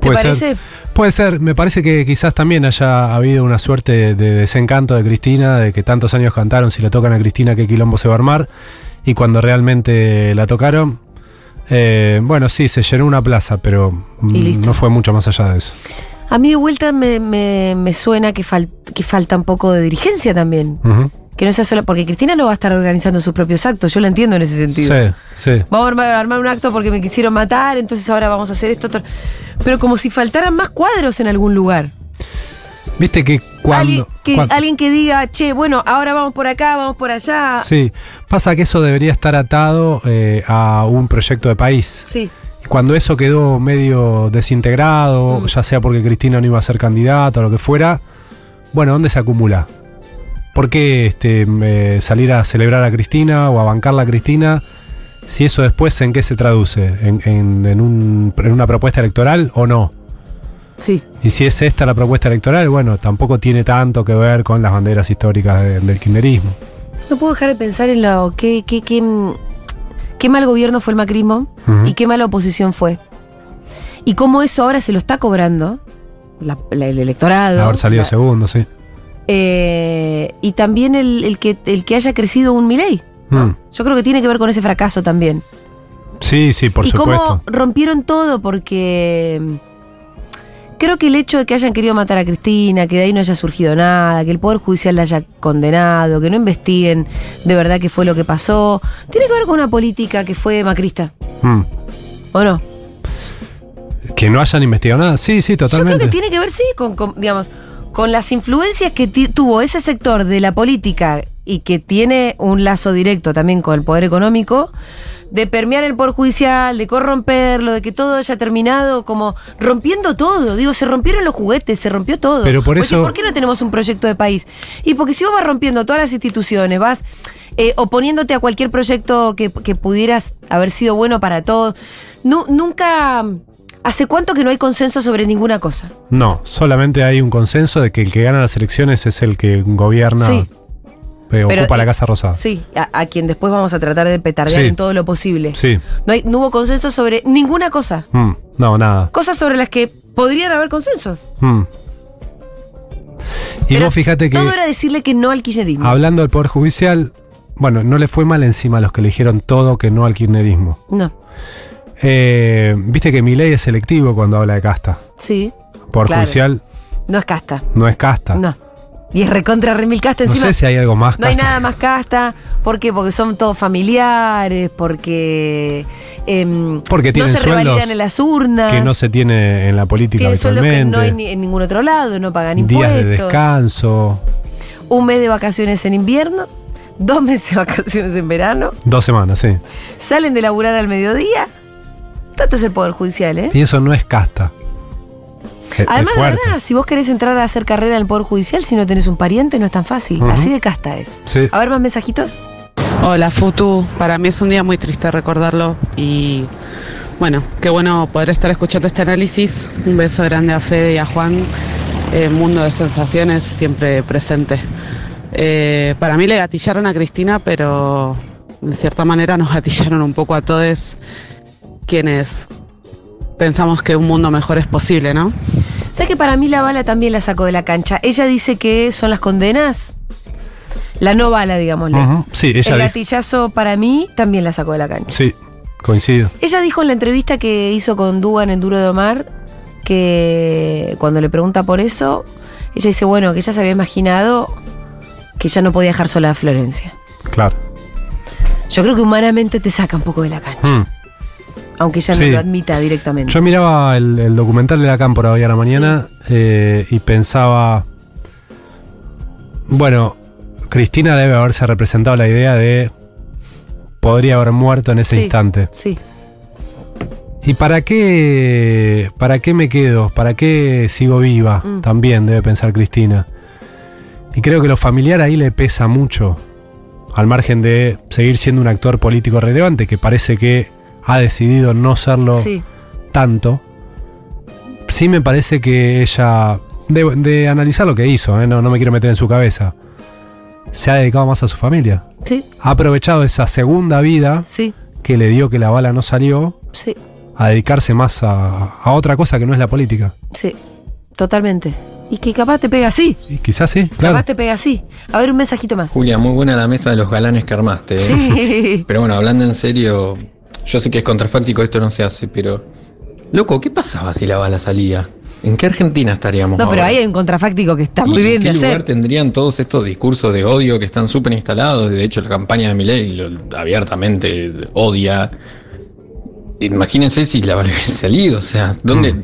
¿Te Puede parece? ser. Puede ser, me parece que quizás también haya habido una suerte de, de desencanto de Cristina, de que tantos años cantaron, si le tocan a Cristina, qué quilombo se va a armar, y cuando realmente la tocaron, eh, bueno, sí, se llenó una plaza, pero mm, no fue mucho más allá de eso. A mí de vuelta me, me- me suena que, fal- que falta un poco de dirigencia también. Que no sea solo. Porque Cristina no va a estar organizando sus propios actos, yo lo entiendo en ese sentido. Sí, sí. Vamos a armar, a armar un acto porque me quisieron matar, entonces ahora vamos a hacer esto, otro. Pero como si faltaran más cuadros en algún lugar. Viste que cuando... alguien, que, alguien que diga, che, bueno, ahora vamos por acá, vamos por allá. Sí, pasa que eso debería estar atado eh, a un proyecto de país. Sí. Cuando eso quedó medio desintegrado, Mm. ya sea porque Cristina no iba a ser candidata o lo que fuera, bueno, ¿dónde se acumula? ¿Por qué este, eh, salir a celebrar a Cristina o a bancarla a Cristina? Si eso después en qué se traduce, en, en- en un- en una propuesta electoral o no. Sí. Y si es esta la propuesta electoral, bueno, tampoco tiene tanto que ver con las banderas históricas de- del kirchnerismo. No puedo dejar de pensar en lo qué, qué, mm, qué mal gobierno fue el macrismo y qué mala oposición fue. Y cómo eso ahora se lo está cobrando la- la- el electorado. Haber salido la- segundo, sí. eh, y también el, el que, el que haya crecido un Milei. Mm. Yo creo que tiene que ver con ese fracaso también. Sí, sí, por y supuesto. cómo rompieron todo porque creo que el hecho de que hayan querido matar a Cristina, que de ahí no haya surgido nada, que el Poder Judicial la haya condenado, que no investiguen de verdad qué fue lo que pasó, tiene que ver con una política que fue macrista, Mm. ¿o no? Que no hayan investigado nada. Sí, sí, Yo totalmente. creo que tiene que ver, sí, con, con, digamos, con las influencias que tuvo ese sector de la política y que tiene un lazo directo también con el poder económico, de permear el poder judicial, de corromperlo, de que todo haya terminado como rompiendo todo. Digo, se rompieron los juguetes, se rompió todo. Pero por Oye, eso- ¿Por qué no tenemos un proyecto de país? Y porque si vos vas rompiendo todas las instituciones, vas eh, oponiéndote a cualquier proyecto que, que pudieras haber sido bueno para todos, nu- nunca... ¿Hace cuánto que no hay consenso sobre ninguna cosa? No, solamente hay un consenso de que el que gana las elecciones es el que gobierna, Sí. Pero, ocupa la eh, Casa Rosada. Sí, a, a quien después vamos a tratar de petardear Sí. en todo lo posible. Sí. No, hay, no hubo consenso sobre ninguna cosa. Mm, no, nada. Cosas sobre las que podrían haber consensos. Mm. Y Pero vos fíjate que Todo era decirle que no al kirchnerismo. hablando del Poder Judicial, bueno, no le fue mal encima a los que le dijeron todo que no al kirchnerismo. No, Eh, Viste que mi ley es selectivo cuando habla de casta. sí. Poder Claro. Judicial No es casta. no es casta. No. Y es recontra remil casta No encima. sé si hay algo más No hay nada más casta. ¿Por qué? Porque son todos familiares, porque, em, Porque no tienen se sueldos revalidan en las urnas. que no se tiene en la política tienen sueldos que no hay ni- en ningún otro lado, no pagan días de impuestos. descanso, un mes de vacaciones en invierno, dos meses de vacaciones en verano, dos semanas, sí. salen de laburar al mediodía. Tanto es el Poder Judicial, ¿eh? Y eso no es casta. Es- es Además, de verdad, si vos querés entrar a hacer carrera en el Poder Judicial, si no tenés un pariente, no es tan fácil. Así de casta es. Sí. A ver, más mensajitos. Hola Futu, para mí es un día muy triste recordarlo y bueno, qué bueno poder estar escuchando este análisis. Un beso grande a Fede y a Juan, eh, mundo de sensaciones siempre presente. Eh, para mí le gatillaron a Cristina, pero de cierta manera nos gatillaron un poco a todos quienes pensamos que un mundo mejor es posible, ¿no? ¿Sabes que para mí la bala también la sacó de la cancha? Ella dice que son las condenas. La no bala, digámosle. Ujú. Sí, ella el gatillazo para mí también la sacó de la cancha. Sí, coincido. Ella dijo en la entrevista que hizo con Dugan en Duro de Omar que cuando le pregunta por eso, ella dice, bueno, que ella se había imaginado que ya no podía dejar sola a Florencia. Claro. Yo creo que humanamente te saca un poco de la cancha, Mm. Aunque ella Sí. no lo admita directamente. Yo miraba el, el documental de la Cámpora hoy a la mañana eh, y pensaba, bueno, Cristina debe haberse representado la idea de podría haber muerto en ese Sí, instante. Sí. ¿Y para qué, para qué me quedo? ¿Para qué sigo viva? Mm. También debe pensar Cristina. Y creo que lo familiar ahí le pesa mucho, al margen de seguir siendo un actor político relevante, que parece que ha decidido no serlo Sí. tanto. Sí me parece que ella, de, de analizar lo que hizo, ¿eh? no, no me quiero meter en su cabeza, se ha dedicado más a su familia. Sí, Ha aprovechado esa segunda vida sí, que le dio que la bala no salió sí, a dedicarse más a, a otra cosa que no es la política. sí. Totalmente. Y que capaz te pega así. Y quizás sí, claro. Capaz te pega así. A ver, un mensajito más. Julia, muy buena la mesa de los galanes que armaste. ¿eh? Sí. Pero bueno, hablando en serio, yo sé que es contrafáctico, esto no se hace, pero. Loco, ¿qué pasaba si la bala salía? ¿En qué Argentina estaríamos? No, pero ahora? ahí hay un contrafáctico que está ¿Y muy bien ¿En de qué lugar hacer. tendrían todos estos discursos de odio que están súper instalados? De hecho, la campaña de Milei lo abiertamente odia. Imagínense si la bala hubiese salido, o sea, ¿dónde, Mm.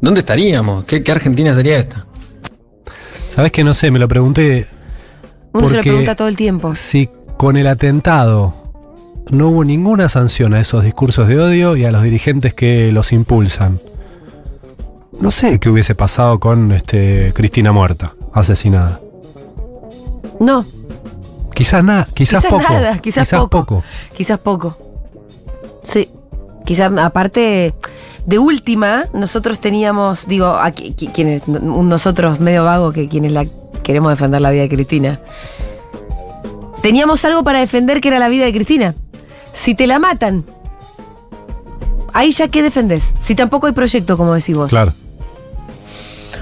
¿dónde estaríamos? ¿Qué, qué Argentina sería esta? ¿Sabes que no sé? Me lo pregunté Uno se lo pregunta todo el tiempo. si con el atentado no hubo ninguna sanción a esos discursos de odio y a los dirigentes que los impulsan. No sé qué hubiese pasado con este Cristina muerta, asesinada. No, Quizás nada, quizás, Quizás poco. nada, quizás poco. quizás poco. Sí. Quizás, aparte, de última, nosotros teníamos, digo, aquí, qui- quienes, nosotros medio vago que quienes la queremos defender la vida de Cristina. Teníamos algo para defender que era la vida de Cristina. Si te la matan, ahí ya qué defendés. Si tampoco hay proyecto, como decís vos. Claro.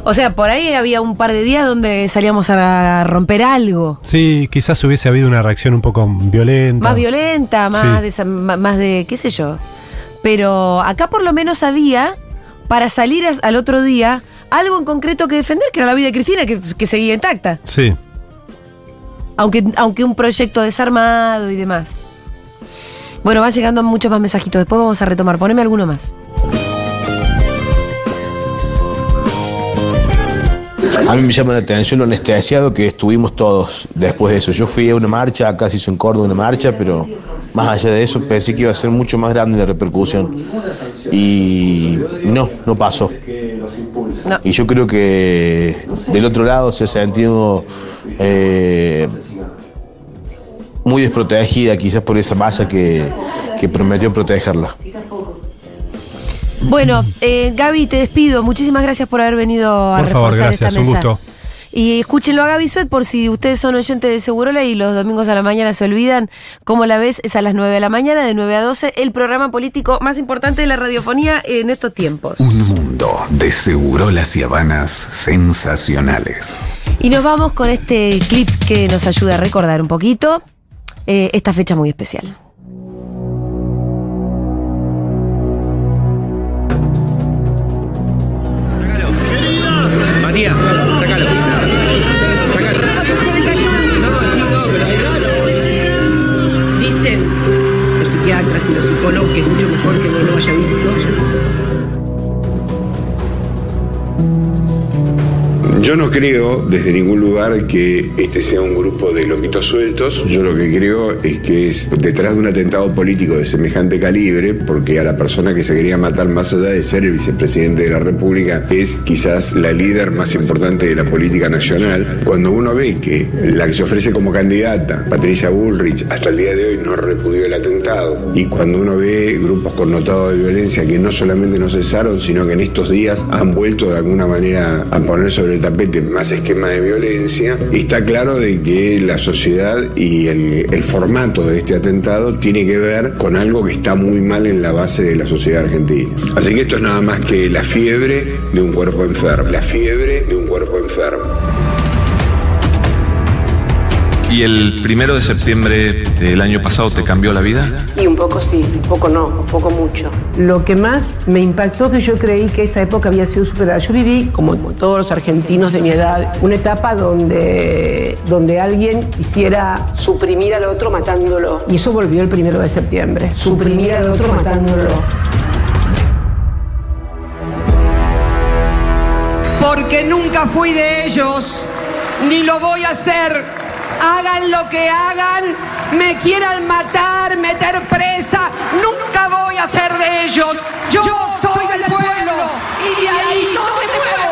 O sea, por ahí había un par de días donde salíamos a romper algo. Sí, quizás hubiese habido una reacción un poco violenta. Más violenta, más, Sí. de, esa- más de, qué sé yo. Pero acá por lo menos había para salir al otro día algo en concreto que defender, que era la vida de Cristina, que, que seguía intacta. Sí. Aunque, aunque un proyecto desarmado y demás. Bueno, van llegando muchos más mensajitos. Después vamos a retomar. Poneme alguno más. A mí me llama la atención lo anestesiado que estuvimos todos después de eso. Yo fui a una marcha, acá se hizo en Córdoba una marcha, pero más allá de eso pensé que iba a ser mucho más grande la repercusión. Y no, no pasó. Y yo creo que del otro lado se ha sentido eh, muy desprotegida quizás por esa masa que, que prometió protegerla. Bueno, eh, Gaby, te despido. Muchísimas gracias por haber venido a Por favor, reforzar gracias, esta un gusto. Y escúchenlo a Gaby Suet por si ustedes son oyentes de Segurola y los domingos a la mañana se olvidan. ¿Cómo la ves? Es a las 9 de la mañana, de 9 a 12, el programa político más importante de la radiofonía en estos tiempos. Un mundo de Segurolas y Habanas sensacionales. Y nos vamos con este clip que nos ayuda a recordar un poquito eh, esta fecha muy especial. Yo no creo desde ningún lugar que este sea un grupo de loquitos sueltos. Yo lo que creo es que es detrás de un atentado político de semejante calibre, porque a la persona que se quería matar más allá de ser el vicepresidente de la República es quizás la líder más importante de la política nacional. Cuando uno ve que la que se ofrece como candidata, Patricia Bullrich, hasta el día de hoy no repudió el atentado, y cuando uno ve grupos connotados de violencia que no solamente no cesaron, sino que en estos días han vuelto de alguna manera a poner sobre el tapete más esquema de violencia, está claro de que la sociedad y el formato de este atentado tiene que ver con algo que está muy mal en la base de la sociedad argentina. Así que esto es nada más que la fiebre de un cuerpo enfermo. La fiebre de un cuerpo enfermo. ¿Y el primero de septiembre del año pasado te cambió la vida? Y un poco sí, un poco no, un poco mucho. Lo que más me impactó es que yo creí que esa época había sido superada. Yo viví, como todos los argentinos de mi edad, una etapa donde, donde alguien quisiera suprimir al otro matándolo. Y eso volvió el primero de septiembre. Suprimir al otro matándolo. porque nunca fui de ellos, ni lo voy a hacer hagan lo que hagan, me quieran matar, meter presa, nunca voy a ser de ellos. Yo, soy, del pueblo, y de ahí, no se mueve.